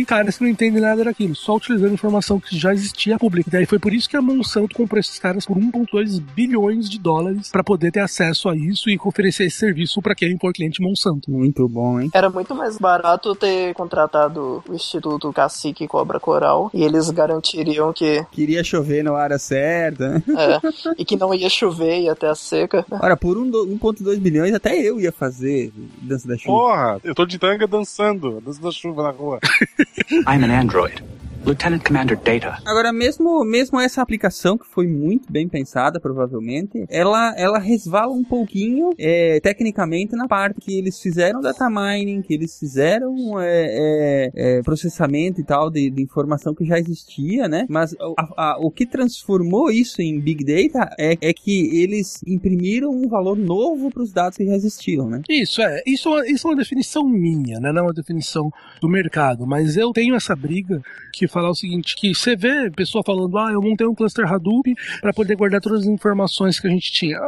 e, cara, você não entende nada daquilo, só utilizando informação que já existia pública. E daí foi por isso que a Monsanto comprou esses caras por 1,2 bilhões de dólares para poder ter acesso a isso e oferecer esse serviço para quem for cliente Monsanto. Muito bom, hein? Era muito mais barato ter contratado o Instituto Cacique Cobra Coral e eles garantiriam que. Queria chover na hora certa. É, e que não ia chover, ia até a seca. Ora, por 1,2 bilhões até eu ia fazer dança da chuva. Porra, eu tô de tanga dançando, dança da chuva na rua. [laughs] I'm an android. Lieutenant Commander Data. Agora, mesmo, mesmo essa aplicação, que foi muito bem pensada, provavelmente, ela, ela resvala um pouquinho, é, tecnicamente, na parte que eles fizeram data mining, que eles fizeram é, é, é processamento e tal de, de, informação que já existia, né? Mas a, a, o que transformou isso em Big Data é, é que eles imprimiram um valor novo para os dados que já existiam, né? Isso, é. Isso, isso é uma definição minha, né? Não é uma definição do mercado. Mas eu tenho essa briga que falar o seguinte, que você vê pessoa falando, ah, eu montei um cluster Hadoop para poder guardar todas as informações que a gente tinha.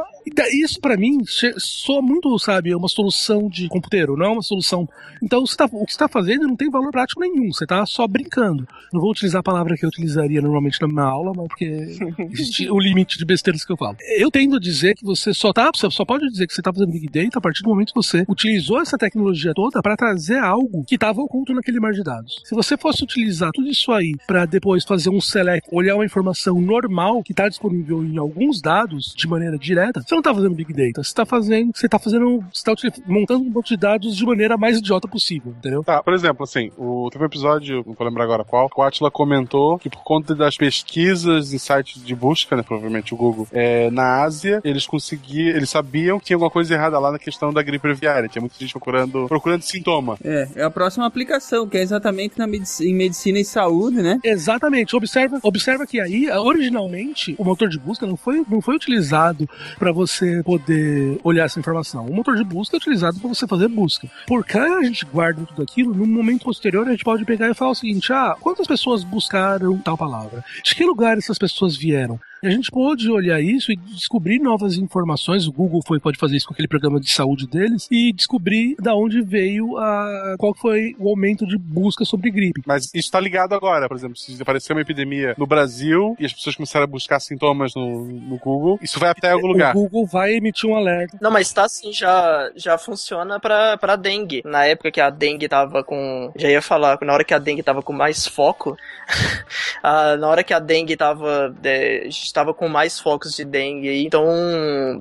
Isso para mim soa muito, sabe, uma solução de computeiro, não é uma solução. Então tá, o que você está fazendo não tem valor prático nenhum, você está só brincando. Não vou utilizar a palavra que eu utilizaria normalmente na minha aula, mas porque [laughs] existe o limite de besteiras que eu falo. Eu tendo a dizer que você só tá, você só pode dizer que você está fazendo Big Data a partir do momento que você utilizou essa tecnologia toda para trazer algo que estava oculto naquele mar de dados. Se você fosse utilizar tudo isso aí para depois fazer um select, olhar uma informação normal que está disponível em alguns dados de maneira direta, você não está fazendo Big Data, você está fazendo, você está fazendo, você está montando um monte de dados de maneira mais idiota possível, entendeu? Tá, por exemplo, assim, o, teve um episódio, não vou lembrar agora qual, que o Atila comentou que por conta das pesquisas em sites de busca, né, provavelmente o Google, é, na Ásia, eles conseguiam, eles sabiam que tinha alguma coisa errada lá na questão da gripe aviária, tinha muita gente procurando, procurando sintoma. É, é a próxima aplicação, que é exatamente na medic em medicina e saúde, né? Exatamente, observa, observa que aí, originalmente, o motor de busca não foi, não foi utilizado para você poder olhar essa informação. O motor de busca é utilizado para você fazer busca. Por que a gente guarda tudo aquilo, no momento posterior a gente pode pegar e falar o seguinte: ah, quantas pessoas buscaram tal palavra? De que lugar essas pessoas vieram? A gente pode olhar isso e descobrir novas informações. O Google foi, pode fazer isso com aquele programa de saúde deles e descobrir da onde veio a qual foi o aumento de busca sobre gripe. Mas isso está ligado agora, por exemplo, se aparecer uma epidemia no Brasil e as pessoas começarem a buscar sintomas no, no Google, isso vai até algum lugar. O Google vai emitir um alerta. Não, mas tá assim, já, já funciona para para dengue. Na época que a dengue tava com, já ia falar, na hora que a dengue tava com mais foco, [laughs] na hora que a dengue tava é, estava com mais focos de dengue, então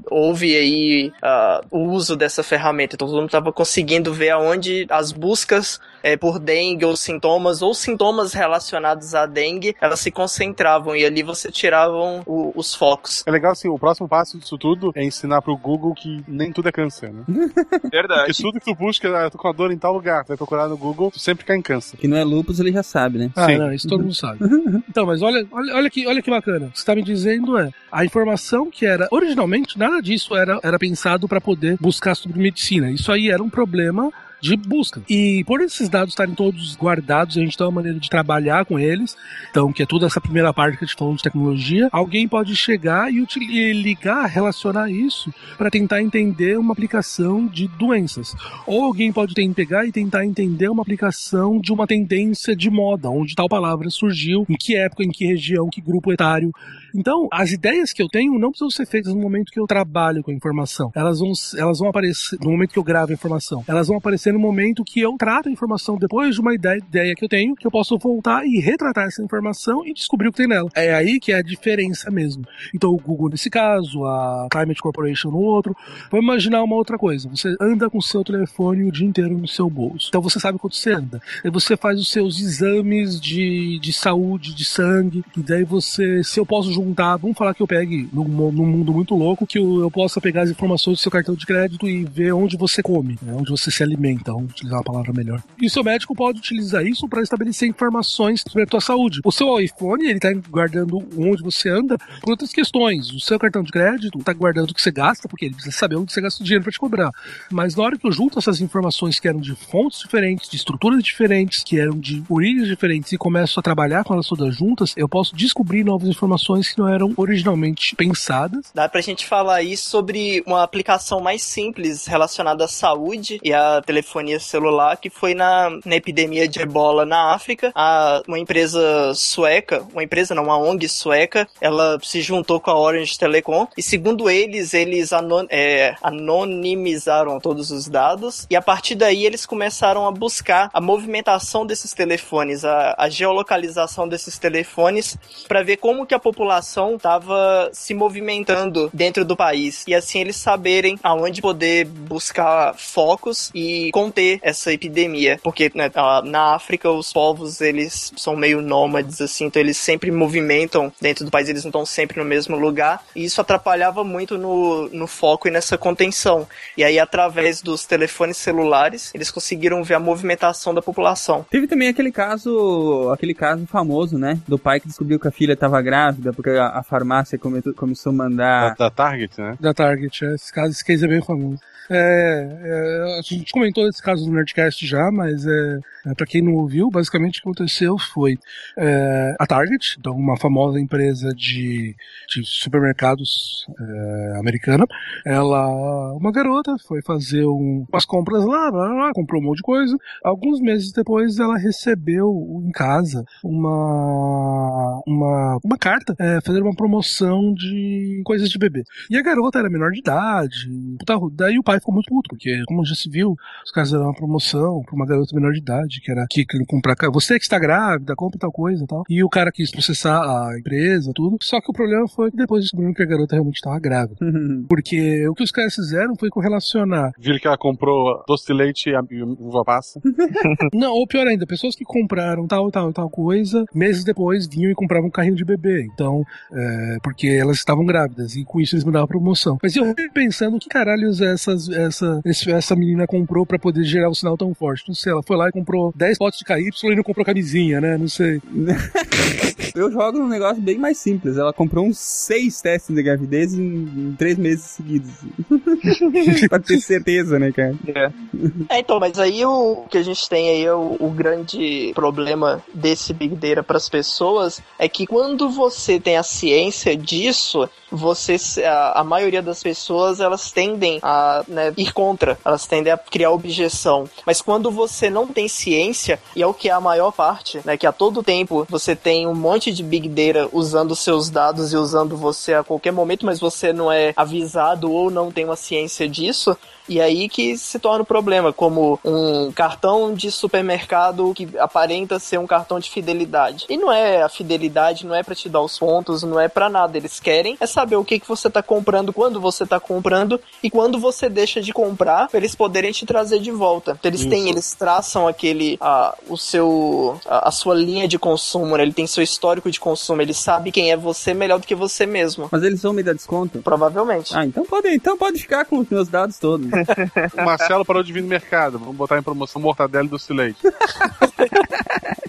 houve aí uh, o uso dessa ferramenta, então todo mundo estava conseguindo ver aonde as buscas é, por dengue ou sintomas, ou sintomas relacionados à dengue, elas se concentravam e ali você tiravam o, os focos. É legal assim, o próximo passo disso tudo é ensinar pro Google que nem tudo é câncer, né? [laughs] Verdade. Porque tudo que tu busca, ah, eu tô com a dor em tal lugar, tu vai procurar no Google, tu sempre cai em câncer. Que não é lupus, ele já sabe, né? Ah, Sim. não, isso todo mundo sabe. [laughs] então, mas olha, olha, olha, que, olha que bacana. Você tá me dizendo é, a informação que era, originalmente, nada disso era, era pensado para poder buscar sobre medicina. Isso aí era um problema de busca. E por esses dados estarem todos guardados, a gente tem uma maneira de trabalhar com eles, então, que é toda essa primeira parte que a gente falou de tecnologia, alguém pode chegar e, e ligar, relacionar isso para tentar entender uma aplicação de doenças. Ou alguém pode ter, pegar e tentar entender uma aplicação de uma tendência de moda, onde tal palavra surgiu, em que época, em que região, que grupo etário. Então, as ideias que eu tenho não precisam ser feitas no momento que eu trabalho com a informação. Elas vão, elas vão aparecer no momento que eu gravo a informação. Elas vão aparecer no momento que eu trato a informação depois de uma ideia, ideia que eu tenho, que eu posso voltar e retratar essa informação e descobrir o que tem nela. É aí que é a diferença mesmo. Então, o Google nesse caso, a Climate Corporation no outro. Vamos imaginar uma outra coisa. Você anda com o seu telefone o dia inteiro no seu bolso. Então, você sabe quanto você anda. Aí você faz os seus exames de, de saúde, de sangue. E daí você, se eu posso juntar, vamos falar que eu pegue num, num mundo muito louco, que eu, eu possa pegar as informações do seu cartão de crédito e ver onde você come, né, onde você se alimenta então, utilizar uma palavra melhor. E o seu médico pode utilizar isso para estabelecer informações sobre a tua saúde. O seu iPhone, ele tá guardando onde você anda por outras questões. O seu cartão de crédito tá guardando o que você gasta, porque ele precisa saber onde você gasta o dinheiro para te cobrar. Mas na hora que eu junto essas informações que eram de fontes diferentes, de estruturas diferentes, que eram de origens diferentes e começo a trabalhar com elas todas juntas, eu posso descobrir novas informações não eram originalmente pensadas. Dá pra gente falar aí sobre uma aplicação mais simples relacionada à saúde e à telefonia telefonia celular, que foi na, na epidemia de ebola na África. A, uma empresa sueca, uma empresa não, uma ONG sueca, ela se juntou com a Orange Telecom e segundo eles, eles anon, é, anonimizaram todos os dados e a partir daí eles começaram a buscar a movimentação desses telefones, a, a geolocalização desses telefones para ver como que a população estava se movimentando dentro do país e assim eles saberem aonde poder buscar focos e conter essa epidemia, porque né, na África os povos eles são meio nômades assim, então eles sempre movimentam dentro do país, eles não estão sempre no mesmo lugar, e isso atrapalhava muito no, no foco e nessa contenção. E aí através dos telefones celulares, eles conseguiram ver a movimentação da população. Teve também aquele caso, aquele caso famoso, né, do pai que descobriu que a filha estava grávida porque a, a farmácia come, começou a mandar da, da, Target, né? Da Target, é. esse caso, esse case é bem famoso. É, é, a gente comentou esse caso no Nerdcast já, mas é, para quem não ouviu, basicamente o que aconteceu foi é, a Target, então uma famosa empresa de, de supermercados é, americana, ela, uma garota, foi fazer um, umas compras lá, lá, lá, comprou um monte de coisa. Alguns meses depois, ela recebeu em casa uma uma, uma carta é, fazendo uma promoção de coisas de bebê. E a garota era menor de idade, daí o pai ficou muito puto, porque como já se viu, os caras deram uma promoção para uma garota menor de idade, que era que, que comprar, você que está grávida, compra tal coisa e tal. E o cara quis processar a empresa, tudo. Só que o problema foi que depois descobriram que a garota realmente estava grávida. porque o que os caras fizeram foi correlacionar. Viram que ela comprou doce de leite e uva passa. [laughs] [laughs] Não, ou pior ainda, pessoas que compraram tal, tal, tal coisa, meses depois vinham e compravam um carrinho de bebê. Então, é, porque elas estavam grávidas e com isso eles me davam promoção. Mas eu fiquei pensando que caralhos essas, essa, essa menina comprou para poder gerar um sinal tão forte. Não sei, ela foi lá e comprou 10 potes de KY e não comprou camisinha, né? Não sei. [laughs] eu jogo num negócio bem mais simples. Ela comprou uns seis testes de gravidez em, em três meses seguidos. [laughs] pra ter certeza, né, cara? É. é. então, mas aí o que a gente tem aí, o, o grande problema desse Big Data para as pessoas é que quando você tem a ciência disso, você a, a maioria das pessoas elas tendem a né, ir contra, elas tendem a criar objeção. Mas quando você não tem ciência, e é o que é a maior parte, né, que a todo tempo você tem um monte de big data usando seus dados e usando você a qualquer momento, mas você não é avisado ou não tem uma ciência disso, e aí que se torna o problema, como um cartão de supermercado que aparenta ser um cartão de fidelidade. E não é a fidelidade, não é para te dar os pontos, não é para nada. Eles querem é saber o que, que você tá comprando, quando você tá comprando e quando você deixa de comprar, pra eles poderem te trazer de volta. Então, eles Isso. têm, eles traçam aquele a, o seu a, a sua linha de consumo, né? ele tem seu histórico de consumo, ele sabe quem é você melhor do que você mesmo. Mas eles vão me dar desconto? Provavelmente. Ah, então pode, então pode ficar com os meus dados todos. O [laughs] Marcelo parou de vir no mercado. Vamos botar em promoção mortadela do Silente. [laughs]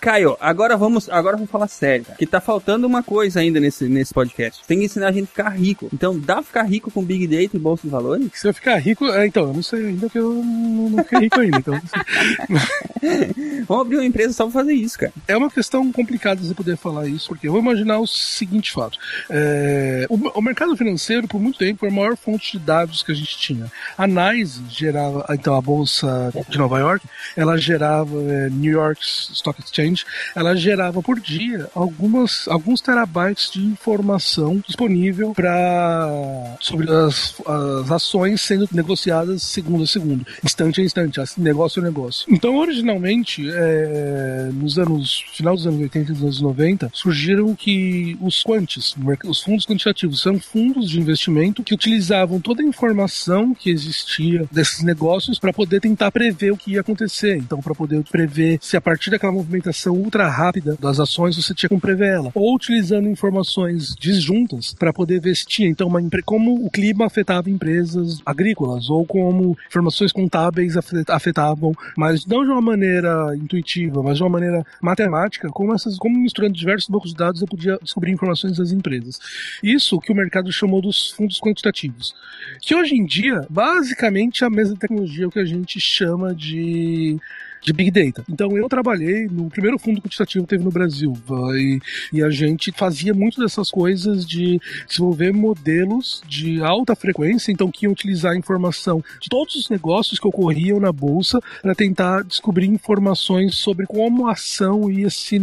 Caio, agora vamos, agora vamos falar sério. Que tá faltando uma coisa ainda nesse, nesse podcast. Tem que ensinar a gente a ficar rico. Então, dá pra ficar rico com Big Data e Bolsa de Valores? Se eu ficar rico, é, então, eu não sei ainda que eu não, não fiquei rico ainda. Então, [laughs] vamos abrir uma empresa só pra fazer isso, cara. É uma questão complicada você poder falar isso, porque eu vou imaginar o seguinte fato. É, o, o mercado financeiro, por muito tempo, foi a maior fonte de dados que a gente tinha. A NYSE gerava, então a bolsa de Nova York, ela gerava é, New York Stock Exchange, ela gerava por dia algumas, alguns terabytes de informação disponível para sobre as, as ações sendo negociadas segundo a segundo, instante a instante, negócio a negócio. Então, originalmente, é, nos anos final dos anos 80 e dos anos 90, surgiram que os quantes, os fundos quantitativos, são fundos de investimento que utilizavam toda a informação que existia desses negócios para poder tentar prever o que ia acontecer. Então, para poder prever se a partir daquela movimentação ultra rápida das ações você tinha como prever ela. Ou utilizando informações disjuntas para poder ver se tinha, então, uma, como o clima afetava empresas agrícolas, ou como informações contábeis afetavam, mas não de uma maneira intuitiva, mas de uma maneira matemática, como, essas, como misturando diversos bancos de dados eu podia descobrir informações das empresas. Isso que o mercado chamou dos fundos quantitativos. Que hoje em dia, basicamente, basicamente a mesma tecnologia que a gente chama de de Big Data. Então eu trabalhei no primeiro fundo quantitativo que teve no Brasil e, e a gente fazia muito dessas coisas de desenvolver modelos de alta frequência, então que iam utilizar a informação de todos os negócios que ocorriam na bolsa para tentar descobrir informações sobre como a ação ia se,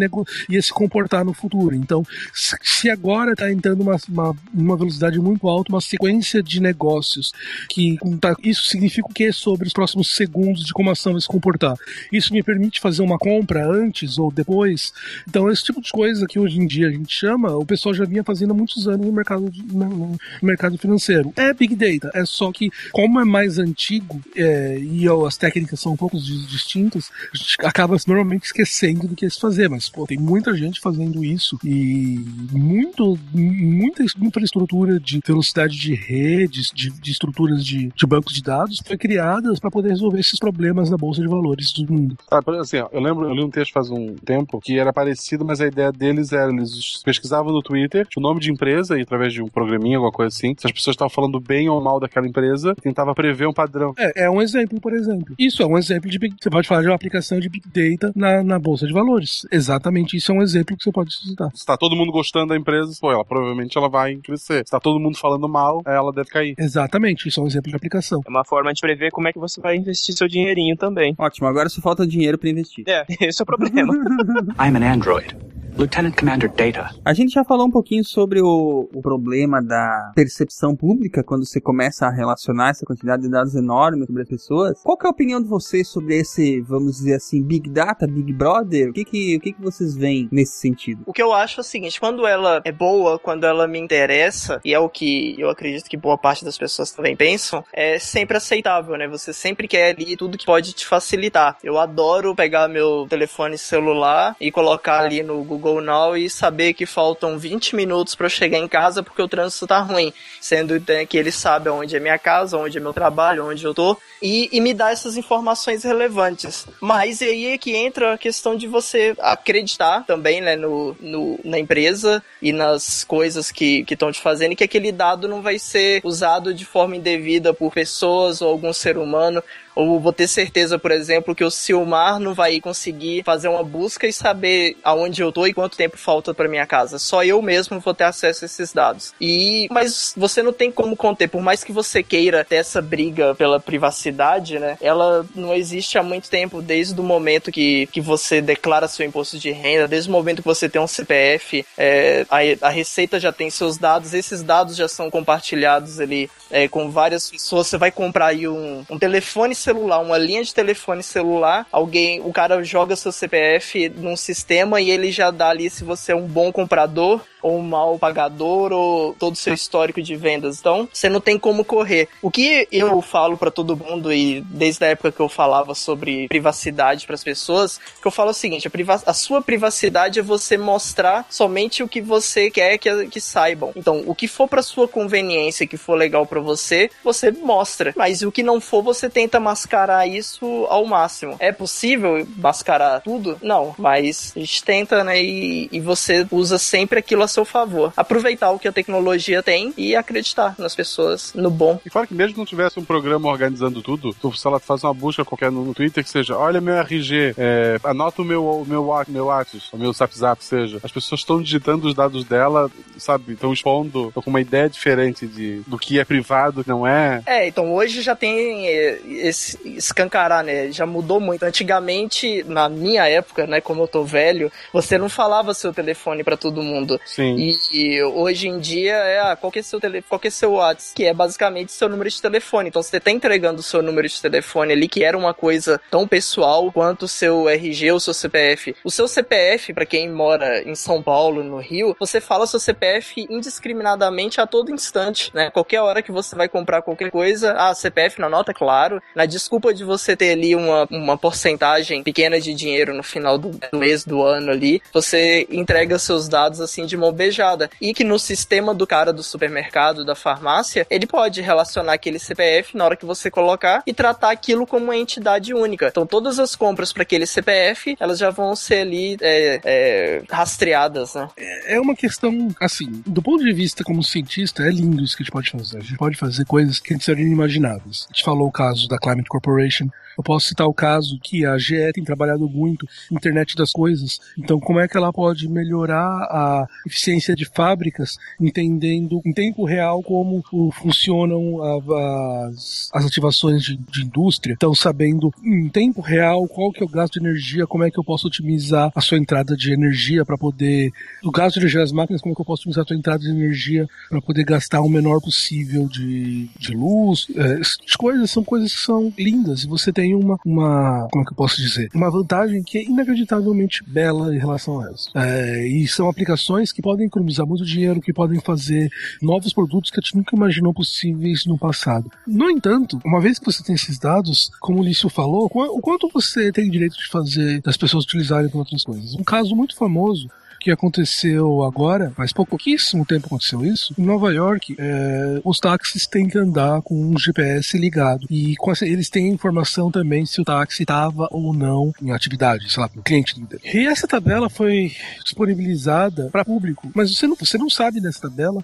ia se comportar no futuro. Então, se agora está entrando uma, uma, uma, velocidade muito alta, uma sequência de negócios que tá, isso significa o que sobre os próximos segundos de como a ação vai se comportar. Isso me permite fazer uma compra antes ou depois. Então, esse tipo de coisa que hoje em dia a gente chama, o pessoal já vinha fazendo há muitos anos no mercado, no, mercado financeiro. É Big Data, é só que, como é mais antigo é, e as técnicas são um pouco distintas, a gente acaba normalmente esquecendo do que é se fazer. Mas, pô, tem muita gente fazendo isso e muito, muita infraestrutura de velocidade de redes, de, de estruturas de, de bancos de dados foi criadas para poder resolver esses problemas na bolsa de valores do mundo. Ah, assim, ó, eu lembro, eu li um texto faz um tempo que era parecido, mas a ideia deles era, eles pesquisavam no Twitter o nome de empresa e através de um programinha, alguma coisa assim, se as pessoas estavam falando bem ou mal daquela empresa, tentava prever um padrão. É, é um exemplo, por exemplo. Isso é um exemplo de Big Você pode falar de uma aplicação de Big Data na, na Bolsa de Valores. Exatamente isso é um exemplo que você pode citar. Se tá todo mundo gostando da empresa, pô, ela provavelmente ela vai crescer. Se tá todo mundo falando mal, ela deve cair. Exatamente, isso é um exemplo de aplicação. É uma forma de prever como é que você vai investir seu dinheirinho também. Ótimo, agora só falta dinheiro pra investir. É, esse é o problema. [laughs] I'm an android. Lieutenant Commander Data. A gente já falou um pouquinho sobre o, o problema da percepção pública quando você começa a relacionar essa quantidade de dados enormes sobre as pessoas. Qual que é a opinião de vocês sobre esse, vamos dizer assim, Big Data, Big Brother? O que que, o que, que vocês veem nesse sentido? O que eu acho é o seguinte, quando ela é boa, quando ela me interessa, e é o que eu acredito que boa parte das pessoas também pensam, é sempre aceitável, né? Você sempre quer ali tudo que pode te facilitar. Eu adoro pegar meu telefone celular e colocar ali no Google Now e saber que faltam 20 minutos para eu chegar em casa porque o trânsito tá ruim, sendo né, que ele sabe onde é minha casa, onde é meu trabalho, onde eu tô, e, e me dá essas informações relevantes. Mas aí é que entra a questão de você acreditar também, né, no, no na empresa e nas coisas que estão te fazendo, e que aquele dado não vai ser usado de forma indevida por pessoas ou algum ser humano, ou vou ter certeza, por exemplo, que o Silmar não vai conseguir fazer uma busca e saber aonde eu tô e quanto tempo falta para minha casa. Só eu mesmo vou ter acesso a esses dados. E mas você não tem como conter, por mais que você queira ter essa briga pela privacidade, né? Ela não existe há muito tempo, desde o momento que, que você declara seu imposto de renda, desde o momento que você tem um CPF, é, a, a Receita já tem seus dados, esses dados já são compartilhados ali é, com várias pessoas. Você vai comprar aí um, um telefone celular, uma linha de telefone celular, alguém, o cara joga seu CPF num sistema e ele já dá ali se você é um bom comprador ou um mau pagador ou todo o seu histórico de vendas. Então, você não tem como correr. O que eu falo para todo mundo e desde a época que eu falava sobre privacidade para as pessoas, que eu falo o seguinte, a, a, sua privacidade é você mostrar somente o que você quer que, que saibam. Então, o que for para sua conveniência, que for legal para você, você mostra. Mas o que não for, você tenta mascarar isso ao máximo. É possível mascarar tudo? Não, mas a gente tenta, né? E, e você usa sempre aquilo a seu favor. Aproveitar o que a tecnologia tem e acreditar nas pessoas, no bom. E fora que mesmo que não tivesse um programa organizando tudo, tu, sei lá, faz uma busca qualquer no, no Twitter que seja, olha meu RG, é, anota o meu, o meu, meu WhatsApp, o meu WhatsApp, seja. As pessoas estão digitando os dados dela, sabe, estão expondo com uma ideia diferente de, do que é privado, que não é. É, então hoje já tem é, esse escancarar, né? Já mudou muito. Antigamente, na minha época, né, como eu tô velho, você não falava seu telefone para todo mundo. Sim. E, e, hoje em dia é ah, qual que é seu telefone, qual é seu WhatsApp, que é basicamente seu número de telefone. Então você tá entregando o seu número de telefone ali, que era uma coisa tão pessoal quanto o seu RG ou seu CPF. O seu CPF, para quem mora em São Paulo, no Rio, você fala seu CPF indiscriminadamente a todo instante, né? Qualquer hora que você vai comprar qualquer coisa, ah, CPF na nota, claro. Na desculpa de você ter ali uma, uma porcentagem pequena de dinheiro no final do mês, do ano ali, você entrega seus dados assim de mão beijada. E que no sistema do cara do supermercado, da farmácia, ele pode relacionar aquele CPF na hora que você colocar e tratar aquilo como uma entidade única. Então todas as compras para aquele CPF, elas já vão ser ali é, é, rastreadas, né? É uma questão, assim, do ponto de vista como cientista, é lindo isso que a gente pode fazer. A gente pode fazer coisas que antes seriam inimagináveis. A gente falou o caso da Climate Corporation, eu posso citar o caso que a GE tem trabalhado muito internet das coisas. Então, como é que ela pode melhorar a eficiência de fábricas, entendendo em tempo real como funcionam as, as ativações de, de indústria? Então, sabendo em tempo real qual que é o gasto de energia, como é que eu posso otimizar a sua entrada de energia para poder. O gasto de energia das máquinas, como é que eu posso otimizar a sua entrada de energia para poder gastar o menor possível de, de luz. É, essas coisas são coisas que são lindas e você tem uma, uma. Como é que eu posso dizer? Uma vantagem que é inacreditavelmente bela em relação a elas. É, e são aplicações que podem economizar muito dinheiro, que podem fazer novos produtos que a gente nunca imaginou possíveis no passado. No entanto, uma vez que você tem esses dados, como o Lício falou, o quanto você tem direito de fazer das pessoas utilizarem para outras coisas? Um caso muito famoso que aconteceu agora, faz pouquíssimo tempo aconteceu isso, em Nova York, é, os táxis têm que andar com um GPS ligado. E essa, eles têm informação também se o táxi estava ou não em atividade, sei lá, o cliente. E essa tabela foi disponibilizada para público, mas você não, você não sabe nessa tabela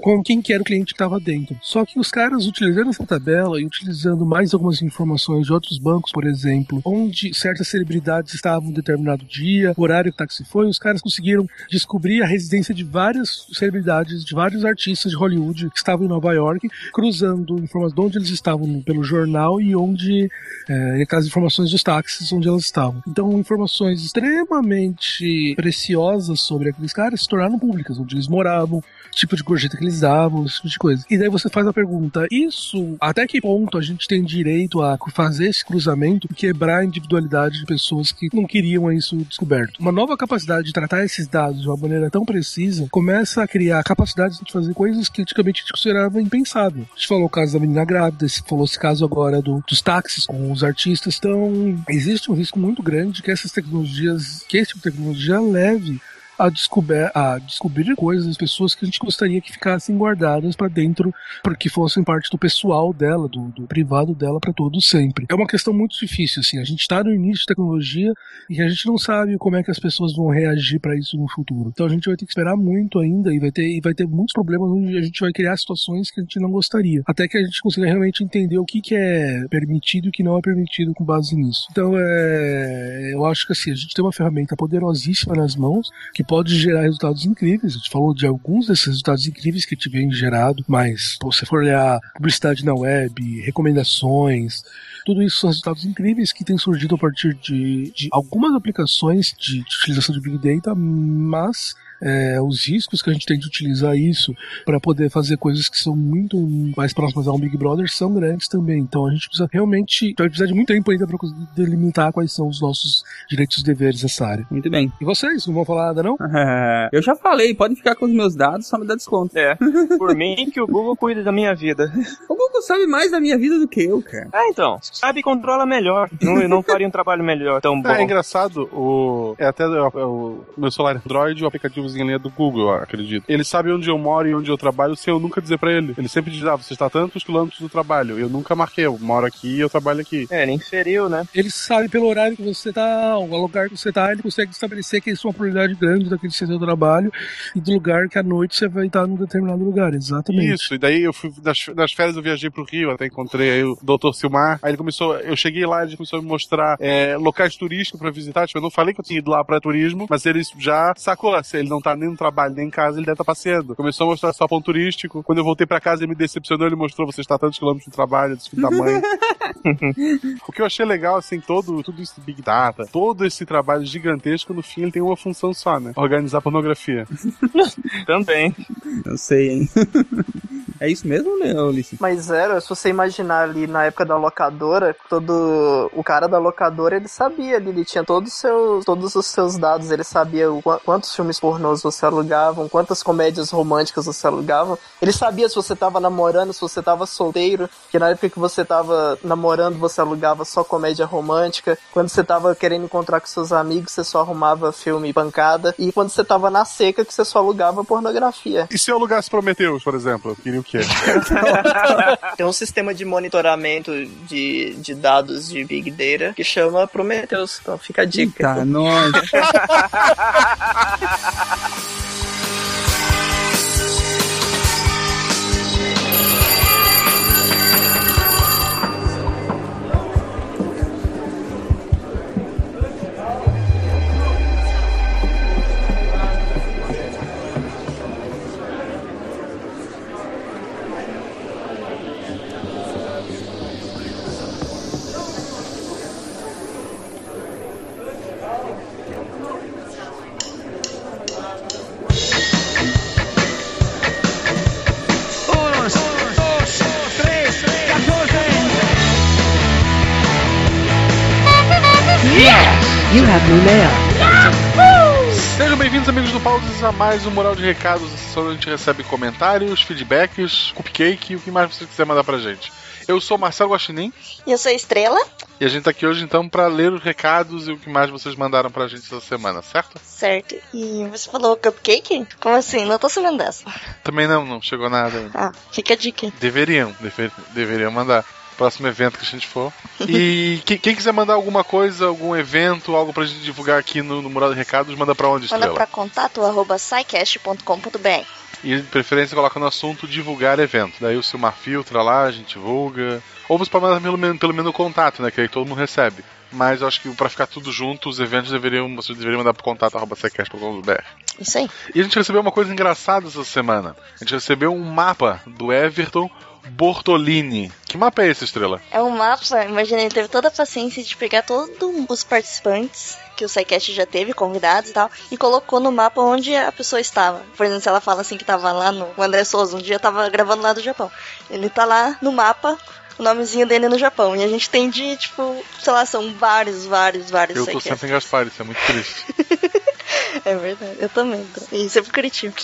com quem que era o cliente que estava dentro. Só que os caras utilizando essa tabela e utilizando mais algumas informações de outros bancos, por exemplo, onde certas celebridades estavam em determinado dia, o horário que o táxi foi, os caras conseguiram conseguiram descobrir a residência de várias celebridades, de vários artistas de Hollywood que estavam em Nova York, cruzando informações de onde eles estavam pelo jornal e onde é, as informações dos táxis onde elas estavam. Então, informações extremamente preciosas sobre aqueles caras se tornaram públicas, onde eles moravam, tipo de gorjeta que eles davam, esse tipo de coisa. E daí você faz a pergunta: isso, até que ponto a gente tem direito a fazer esse cruzamento e quebrar a individualidade de pessoas que não queriam isso descoberto? Uma nova capacidade de tratar esses dados de uma maneira tão precisa começa a criar capacidades de fazer coisas que antigamente a gente considerava impensável. A gente falou o caso da menina grávida, falou esse caso agora do, dos táxis com os artistas. Então, existe um risco muito grande que essas tecnologias, que esse tipo de tecnologia leve a, descober, a descobrir coisas, pessoas que a gente gostaria que ficassem guardadas para dentro, porque fossem parte do pessoal dela, do, do privado dela para todo sempre. É uma questão muito difícil, assim. A gente está no início de tecnologia e a gente não sabe como é que as pessoas vão reagir para isso no futuro. Então a gente vai ter que esperar muito ainda e vai ter, e vai ter muitos problemas onde a gente vai criar situações que a gente não gostaria. Até que a gente consiga realmente entender o que, que é permitido e o que não é permitido com base nisso. Então é, eu acho que assim, a gente tem uma ferramenta poderosíssima nas mãos que pode gerar resultados incríveis. A gente falou de alguns desses resultados incríveis que te vem gerado, mas pô, se você for olhar publicidade na web, recomendações, tudo isso são resultados incríveis que têm surgido a partir de, de algumas aplicações de, de utilização de Big Data, mas é, os riscos que a gente tem de utilizar isso para poder fazer coisas que são muito mais próximas a um Big Brother são grandes também. Então a gente precisa realmente, vai precisar de muito tempo ainda para delimitar quais são os nossos direitos e deveres nessa área. Muito bem. E vocês, não vão falar nada não? [laughs] eu já falei, podem ficar com os meus dados, só me dá desconto. É, [laughs] por mim que o Google cuida da minha vida. O Google sabe mais da minha vida do que eu, cara. É, então, sabe e controla melhor. Não, não faria um trabalho melhor tão bom. É, é engraçado, o, é até o, o meu celular Android, o aplicativo em linha do Google, eu acredito. Ele sabe onde eu moro e onde eu trabalho sem eu nunca dizer para ele. Ele sempre diz, ah, você está a tantos quilômetros do trabalho. Eu nunca marquei, eu moro aqui e eu trabalho aqui. É, ele inferiu, né? Ele sabe pelo horário que você tá, o lugar que você tá, ele consegue estabelecer que isso é uma prioridade grande daquele seu trabalho e do lugar que à noite você vai estar num determinado lugar, exatamente. Isso, e daí eu fui, nas, nas férias eu viajei pro Rio, até encontrei aí o Dr. Silmar, aí ele começou, eu cheguei lá, ele começou a me mostrar é, locais turísticos para visitar, tipo, eu não falei que eu tinha ido lá para turismo, mas ele já sacou, se ele não tá nem no trabalho, nem em casa, ele deve estar tá passeando. Começou a mostrar só ponto turístico, quando eu voltei para casa ele me decepcionou, ele mostrou, você está tantos quilômetros do trabalho, desse filho da mãe. [laughs] o que eu achei legal, assim, todo, tudo isso de Big Data, todo esse trabalho gigantesco, no fim ele tem uma função só, né? Organizar pornografia. [laughs] Também. Eu sei, hein? [laughs] É isso mesmo, né, Ulisses? Mas era, se você imaginar ali na época da locadora, todo o cara da locadora, ele sabia ali, ele tinha todos os seus, todos os seus dados, ele sabia o, quantos filmes pornôs você alugava, quantas comédias românticas você alugava. Ele sabia se você tava namorando, se você tava solteiro, que na época que você tava namorando, você alugava só comédia romântica. Quando você tava querendo encontrar com seus amigos, você só arrumava filme pancada. E quando você tava na seca, que você só alugava pornografia. E se eu alugasse Prometheus, por exemplo? Eu queria [laughs] Tem um sistema de monitoramento de, de dados de Big Data que chama Prometheus. Então fica a dica. Eita, nós. [laughs] a mais um Mural de Recados, onde a gente recebe comentários, feedbacks, cupcake e o que mais você quiser mandar pra gente. Eu sou Marcelo Guaxinim E eu sou a Estrela. e a gente tá aqui hoje então pra ler os recados e o que mais vocês mandaram pra gente essa semana, certo? Certo. E você falou cupcake? Como assim? Não tô sabendo dessa. Também não, não chegou nada ainda. Ah, fica a dica. Deveriam, dever- deveriam mandar. Próximo evento que a gente for. E que- quem quiser mandar alguma coisa, algum evento, algo pra gente divulgar aqui no, no Mural de Recados, manda pra onde, Manda Estrela? pra contato arroba. E de preferência coloca no assunto divulgar evento. Daí o Silmar filtra lá, a gente divulga. Ou você pode mandar pelo menos, pelo menos o contato, né? Que aí todo mundo recebe. Mas eu acho que pra ficar tudo junto, os eventos deveriam, vocês deveriam mandar pro contato arroba. Isso aí. E a gente recebeu uma coisa engraçada essa semana. A gente recebeu um mapa do Everton Bortolini. Que mapa é esse, Estrela? É um mapa, imagina, ele teve toda a paciência de pegar todos os participantes que o SciCast já teve, convidados e tal, e colocou no mapa onde a pessoa estava. Por exemplo, se ela fala assim que tava lá no. O André Souza, um dia tava gravando lá do Japão. Ele tá lá no mapa, o nomezinho dele no Japão. E a gente tem de, tipo, sei lá, são vários, vários, vários Eu tô sempre em Gaspar, isso é muito triste. [laughs] É verdade, eu também. tô. E sempre Curitiba.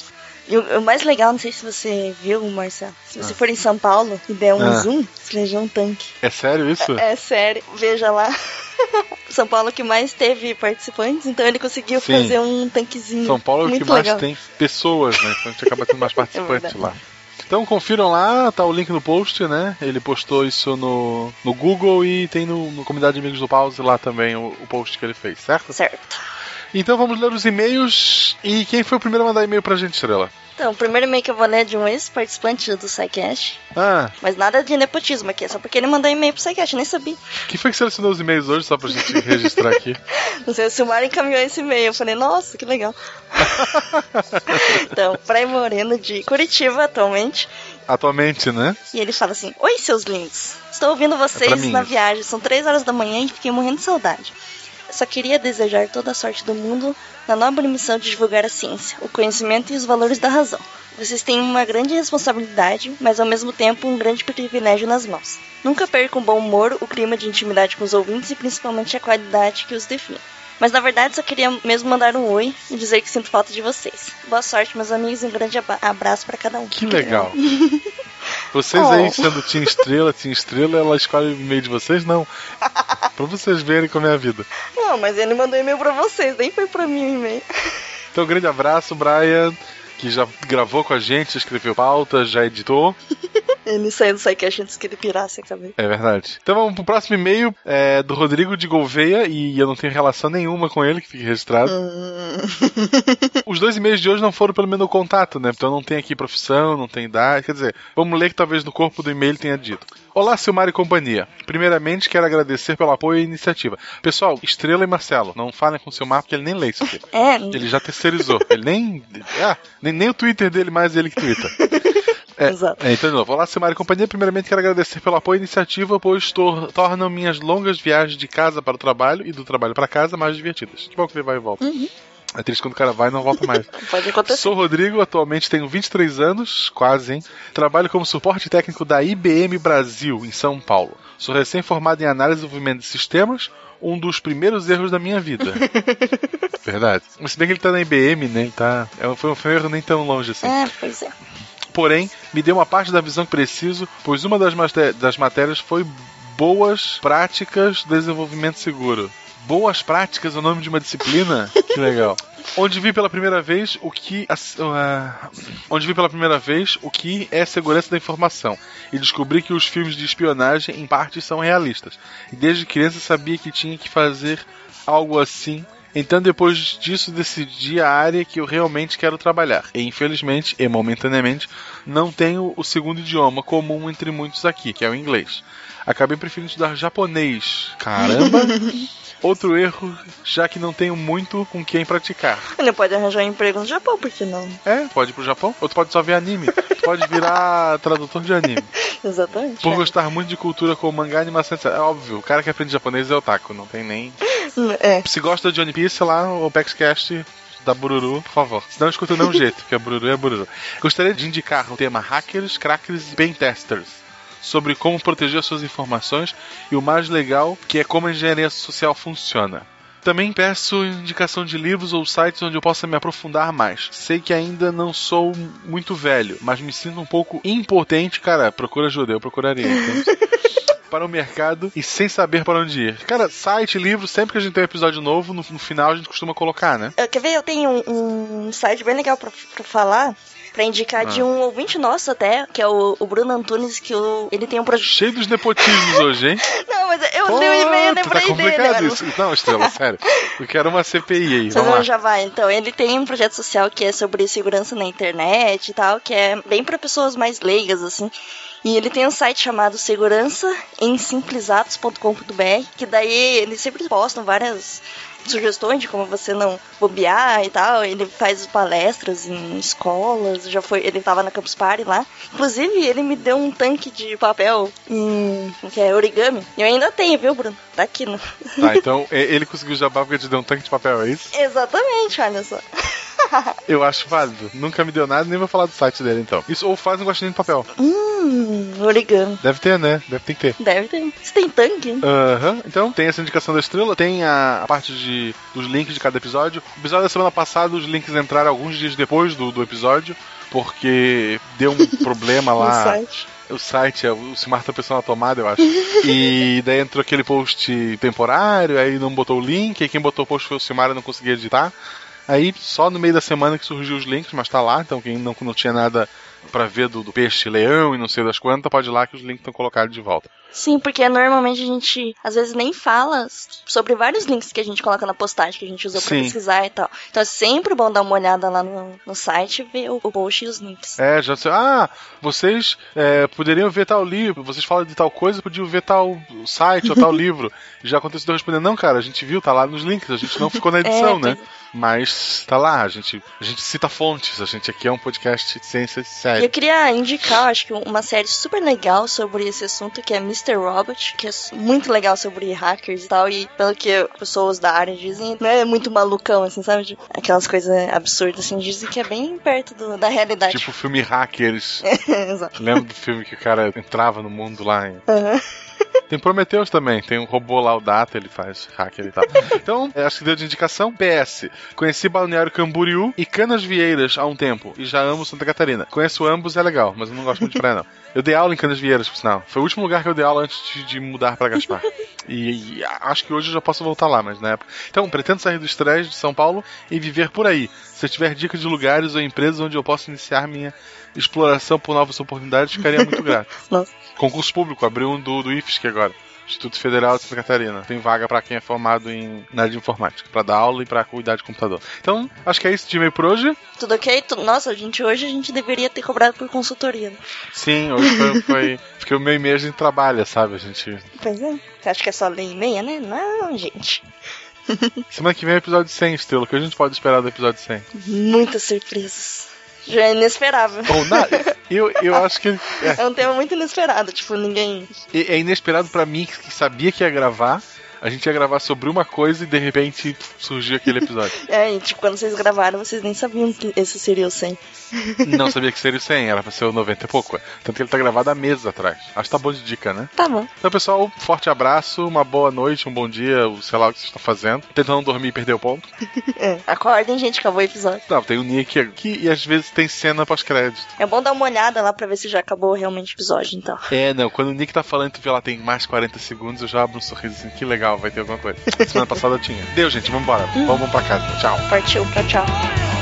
E o, o mais legal, não sei se você viu, Marcelo, se você Ah. for em São Paulo e der um Ah. zoom, você ver um tanque. É sério isso? É sério, veja lá. [laughs] São Paulo que mais teve participantes, então ele conseguiu Sim. fazer um tanquezinho. São Paulo é o muito que mais legal. tem pessoas, né? Então a gente acaba tendo mais [laughs] participantes verdade. lá. Então confiram lá, tá o link no post, né? Ele postou isso no, no Google e tem no, no Comunidade de Amigos do Pause lá também o, o post que ele fez, certo? Certo. Então vamos ler os e-mails. E quem foi o primeiro a mandar e-mail pra gente, Estrela? Então, o primeiro e-mail que eu vou ler é de um ex-participante do SciCast. Ah, Mas nada de nepotismo aqui, é só porque ele mandou e-mail pro SciCast, nem sabia. quem foi que selecionou os e-mails hoje, só pra gente registrar aqui? [laughs] Não sei se o Mário encaminhou esse e-mail. Eu falei, nossa, que legal. [laughs] então, Praia Moreno de Curitiba atualmente. Atualmente, né? E ele fala assim: Oi, seus lindos. Estou ouvindo É vocês mim na viagem. São três horas da manhã e fiquei morrendo de saudade. Só queria desejar toda a sorte do mundo na nobre missão de divulgar a ciência, o conhecimento e os valores da razão. Vocês têm uma grande responsabilidade, mas ao mesmo tempo um grande privilégio nas mãos. Nunca percam o bom humor, o clima de intimidade com os ouvintes e principalmente a qualidade que os define. Mas na verdade só queria mesmo mandar um oi e dizer que sinto falta de vocês. Boa sorte, meus amigos, e um grande abraço para cada um. Que legal. [laughs] Vocês Oh. aí sendo Team Estrela, Team Estrela, ela escolhe o e-mail de vocês? Não. pra vocês verem como é a vida. Não, mas ele mandou e-mail pra vocês, nem foi pra mim o e-mail. Então, um grande abraço, Brian, que já gravou com a gente, escreveu pauta, já editou. [laughs] Ele saiu do SciCast antes que ele pirasse cabeça. É verdade. Então vamos pro próximo e-mail, é do Rodrigo de Gouveia, e eu não tenho relação nenhuma com ele, que fique registrado. Os dois e-mails de hoje não foram pelo menu contato, né? Então não tem aqui profissão, não tem idade. Quer dizer, vamos ler que talvez no corpo do e-mail tenha dito. Olá, Silmar e companhia. Primeiramente, quero agradecer pelo apoio e iniciativa. Pessoal, Estrela e Marcelo, não falem com o Silmar porque ele nem lê isso aqui. [laughs] É, Ele já terceirizou. Ele nem. Ah, nem, nem o Twitter dele mais ele que twitta. É, Exato. é, então, de novo. Olá, Silmar e companhia. Primeiramente, quero agradecer pelo apoio e iniciativa, pois tor tornam minhas longas viagens de casa para o trabalho e do trabalho para casa mais divertidas. Que bom que ele vai e volta. É triste quando o cara vai e não volta mais. [laughs] pode acontecer. Sou Rodrigo, atualmente tenho 23 anos, quase, hein? Trabalho como suporte técnico da IBM Brasil, em São Paulo. Sou recém-formado em análise e desenvolvimento de sistemas, um dos primeiros erros da minha vida. [laughs] Verdade. Mas se bem que ele tá na IBM, né? Ele tá... é, Foi um foi um erro nem tão longe assim. É, pois é. Porém, me deu uma parte da visão que preciso, pois uma das, maté- das matérias foi Boas Práticas de Desenvolvimento Seguro. Boas Práticas é o nome de uma disciplina? Que legal. Onde vi pela primeira vez o que. ah, onde vi pela primeira vez o que é segurança da informação. E descobri que os filmes de espionagem, em parte, são realistas. E desde criança sabia que tinha que fazer algo assim então, depois disso, decidi a área que eu realmente quero trabalhar. E, infelizmente, e momentaneamente, não tenho o segundo idioma comum entre muitos aqui, que é o inglês. Acabei preferindo estudar japonês. Caramba! [laughs] Outro erro, já que não tenho muito com quem praticar. Ele pode arranjar emprego no Japão, por que não? É, pode ir pro Japão, ou tu pode só ver anime. Tu pode virar [laughs] tradutor de anime. Exatamente. Por é. gostar muito de cultura como mangá, animação, etc. É óbvio, o cara que aprende japonês é otaku, não tem nem [laughs] É. Se gosta de One Piece, lá o PaxCast da Bururu, por favor. Se não escuta mesmo jeito, porque a Bururu é a Bururu. Gostaria de indicar o tema hackers, crackers e pentesters. Sobre como proteger suas informações e o mais legal, que é como a engenharia social funciona. Também peço indicação de livros ou sites onde eu possa me aprofundar mais. Sei que ainda não sou muito velho, mas me sinto um pouco impotente. Cara, procura ajuda, eu procuraria. entende? [laughs] para o mercado e sem saber para onde ir. Cara, site, livro, sempre que a gente tem um episódio novo, no, no final a gente costuma colocar, né? Eu, quer ver? Eu tenho um, um site bem legal pra falar. Pra indicar de Ah. um ouvinte nosso até, que é o, o Bruno Antunes, que o, ele tem um projeto. Cheio dos nepotismos hoje, hein? [laughs] Não, mas eu Pô, li o e-mail tá lembrei dele. complicado mano. isso. Não, Estrela, sério. Eu quero uma CPI aí, um lá. já vai. Então, ele tem um projeto social que é sobre segurança na internet e tal, que é bem pra pessoas mais leigas, assim. E ele tem um site chamado segurança em simplesatos.com.br, que daí eles sempre postam várias sugestões de como você não bobear e tal. Ele faz palestras em escolas, já foi, ele tava na Campus Party lá. Inclusive, ele me deu um tanque de papel em que é origami. E eu ainda tenho, viu, Bruno? Tá aqui no. Tá, então ele conseguiu jabá porque te deu um tanque de papel, é isso? [laughs] Exatamente, olha só. Eu acho válido. Nunca me deu nada, nem vou falar do site dele então. Isso ou faz um gostinho de papel. Hum, origami. Deve ter, né? Deve ter que ter. Deve ter. Você tem tanque? Aham, então tem essa indicação da estrela, tem a, a parte de, dos links de cada episódio. O episódio da semana passada, os links entraram alguns dias depois do, do episódio, porque deu um [laughs] problema lá. site. O site, é, o Simar tá pensando na tomada, eu acho. E [laughs] daí entrou aquele post temporário, aí não botou o link, aí quem botou o post foi o Simar e não conseguia editar. Aí só no meio da semana que surgiu os links, mas tá lá, então quem não, não tinha nada pra ver do, do peixe leão e não sei das quantas, pode ir lá que os links estão colocados de volta. Sim, porque normalmente a gente às vezes nem fala sobre vários links que a gente coloca na postagem que a gente usou pra Sim. pesquisar e tal. Então é sempre bom dar uma olhada lá no, no site e ver o, o post e os links. É, já sei. Ah, vocês é, poderiam ver tal livro, vocês falam de tal coisa, podiam ver tal site ou tal [laughs] livro. Já aconteceu de eu responder, não, cara, a gente viu, tá lá nos links, a gente não ficou na [laughs] edição, É, né? Mas tá lá, a gente, a gente cita fontes, a gente aqui é um podcast de ciência E eu séria. queria indicar, acho que uma série super legal sobre esse assunto, que é Mr. Robot, que é muito legal sobre hackers e tal, e pelo que pessoas da área dizem, não é muito malucão, assim, sabe? Tipo, Aquelas coisas absurdas, assim, dizem que é bem perto do- da realidade. Tipo o filme Hackers. [laughs] Exato. Lembra do filme que o cara entrava no mundo lá em. Aham. Tem Prometheus também, tem um robô lá, o Data, ele faz hacker e tal. Então, é, acho que deu de indicação. PS. Conheci Balneário Camboriú e Canas Vieiras há um tempo, e já amo Santa Catarina. Conheço ambos, é legal, mas eu não gosto muito de praia, não. Eu dei aula em Canas Vieiras, por sinal. Foi o último lugar que eu dei aula antes de, de mudar pra Gaspar. E, e acho que hoje eu já posso voltar lá, mas na época. Então, pretendo sair do estresse de São Paulo e viver por aí. Se tiver dicas de lugares ou empresas onde eu posso iniciar minha exploração por novas oportunidades, ficaria muito [laughs] grato. Nossa. Concurso público, abriu um do, do IFSC agora. Instituto Federal de Santa Catarina. Tem vaga pra quem é formado em na área de informática, pra dar aula e pra cuidar de computador. Então, acho que é isso de e-mail por hoje. Tudo ok? Tu- Nossa, gente, hoje a gente deveria ter cobrado por consultoria. né? Sim, hoje foi, foi porque o meu e-mail a gente trabalha, sabe? A gente Pois é. Você acha que é só ler e-mail, né? Não, gente. [laughs] semana que vem é o episódio 100, Estrela. O que a gente pode esperar do episódio 100? Muitas surpresas. Já é inesperável. Ou nada. [laughs] Eu, eu acho que é, É um tema muito inesperado, tipo, ninguém. é inesperado pra mim que sabia que ia gravar. A gente ia gravar sobre uma coisa e de repente surgiu aquele episódio. [laughs] É, e tipo, quando vocês gravaram, vocês nem sabiam que esse seria o 100. Não sabia que seria o 100, era pra ser o 90 e pouco. Tanto que ele tá gravado há meses atrás. Acho que tá bom de dica, né? Tá bom. Então, pessoal, forte abraço, uma boa noite, um bom dia, sei lá o que vocês estão fazendo. Tentando não dormir e perder o ponto. [laughs] É, acordem, gente, acabou o episódio. Não, tem o Nick aqui e às vezes tem cena pós-crédito. É bom dar uma olhada lá pra ver se já acabou realmente o episódio, então. É, não, quando o Nick tá falando tu vê lá tem mais 40 segundos, eu já abro um sorriso assim, que legal, vai ter alguma coisa. Semana passada eu tinha. Deu, gente, vambora. Vamos, vamos pra casa. Tchau. Partiu, tchau, tchau.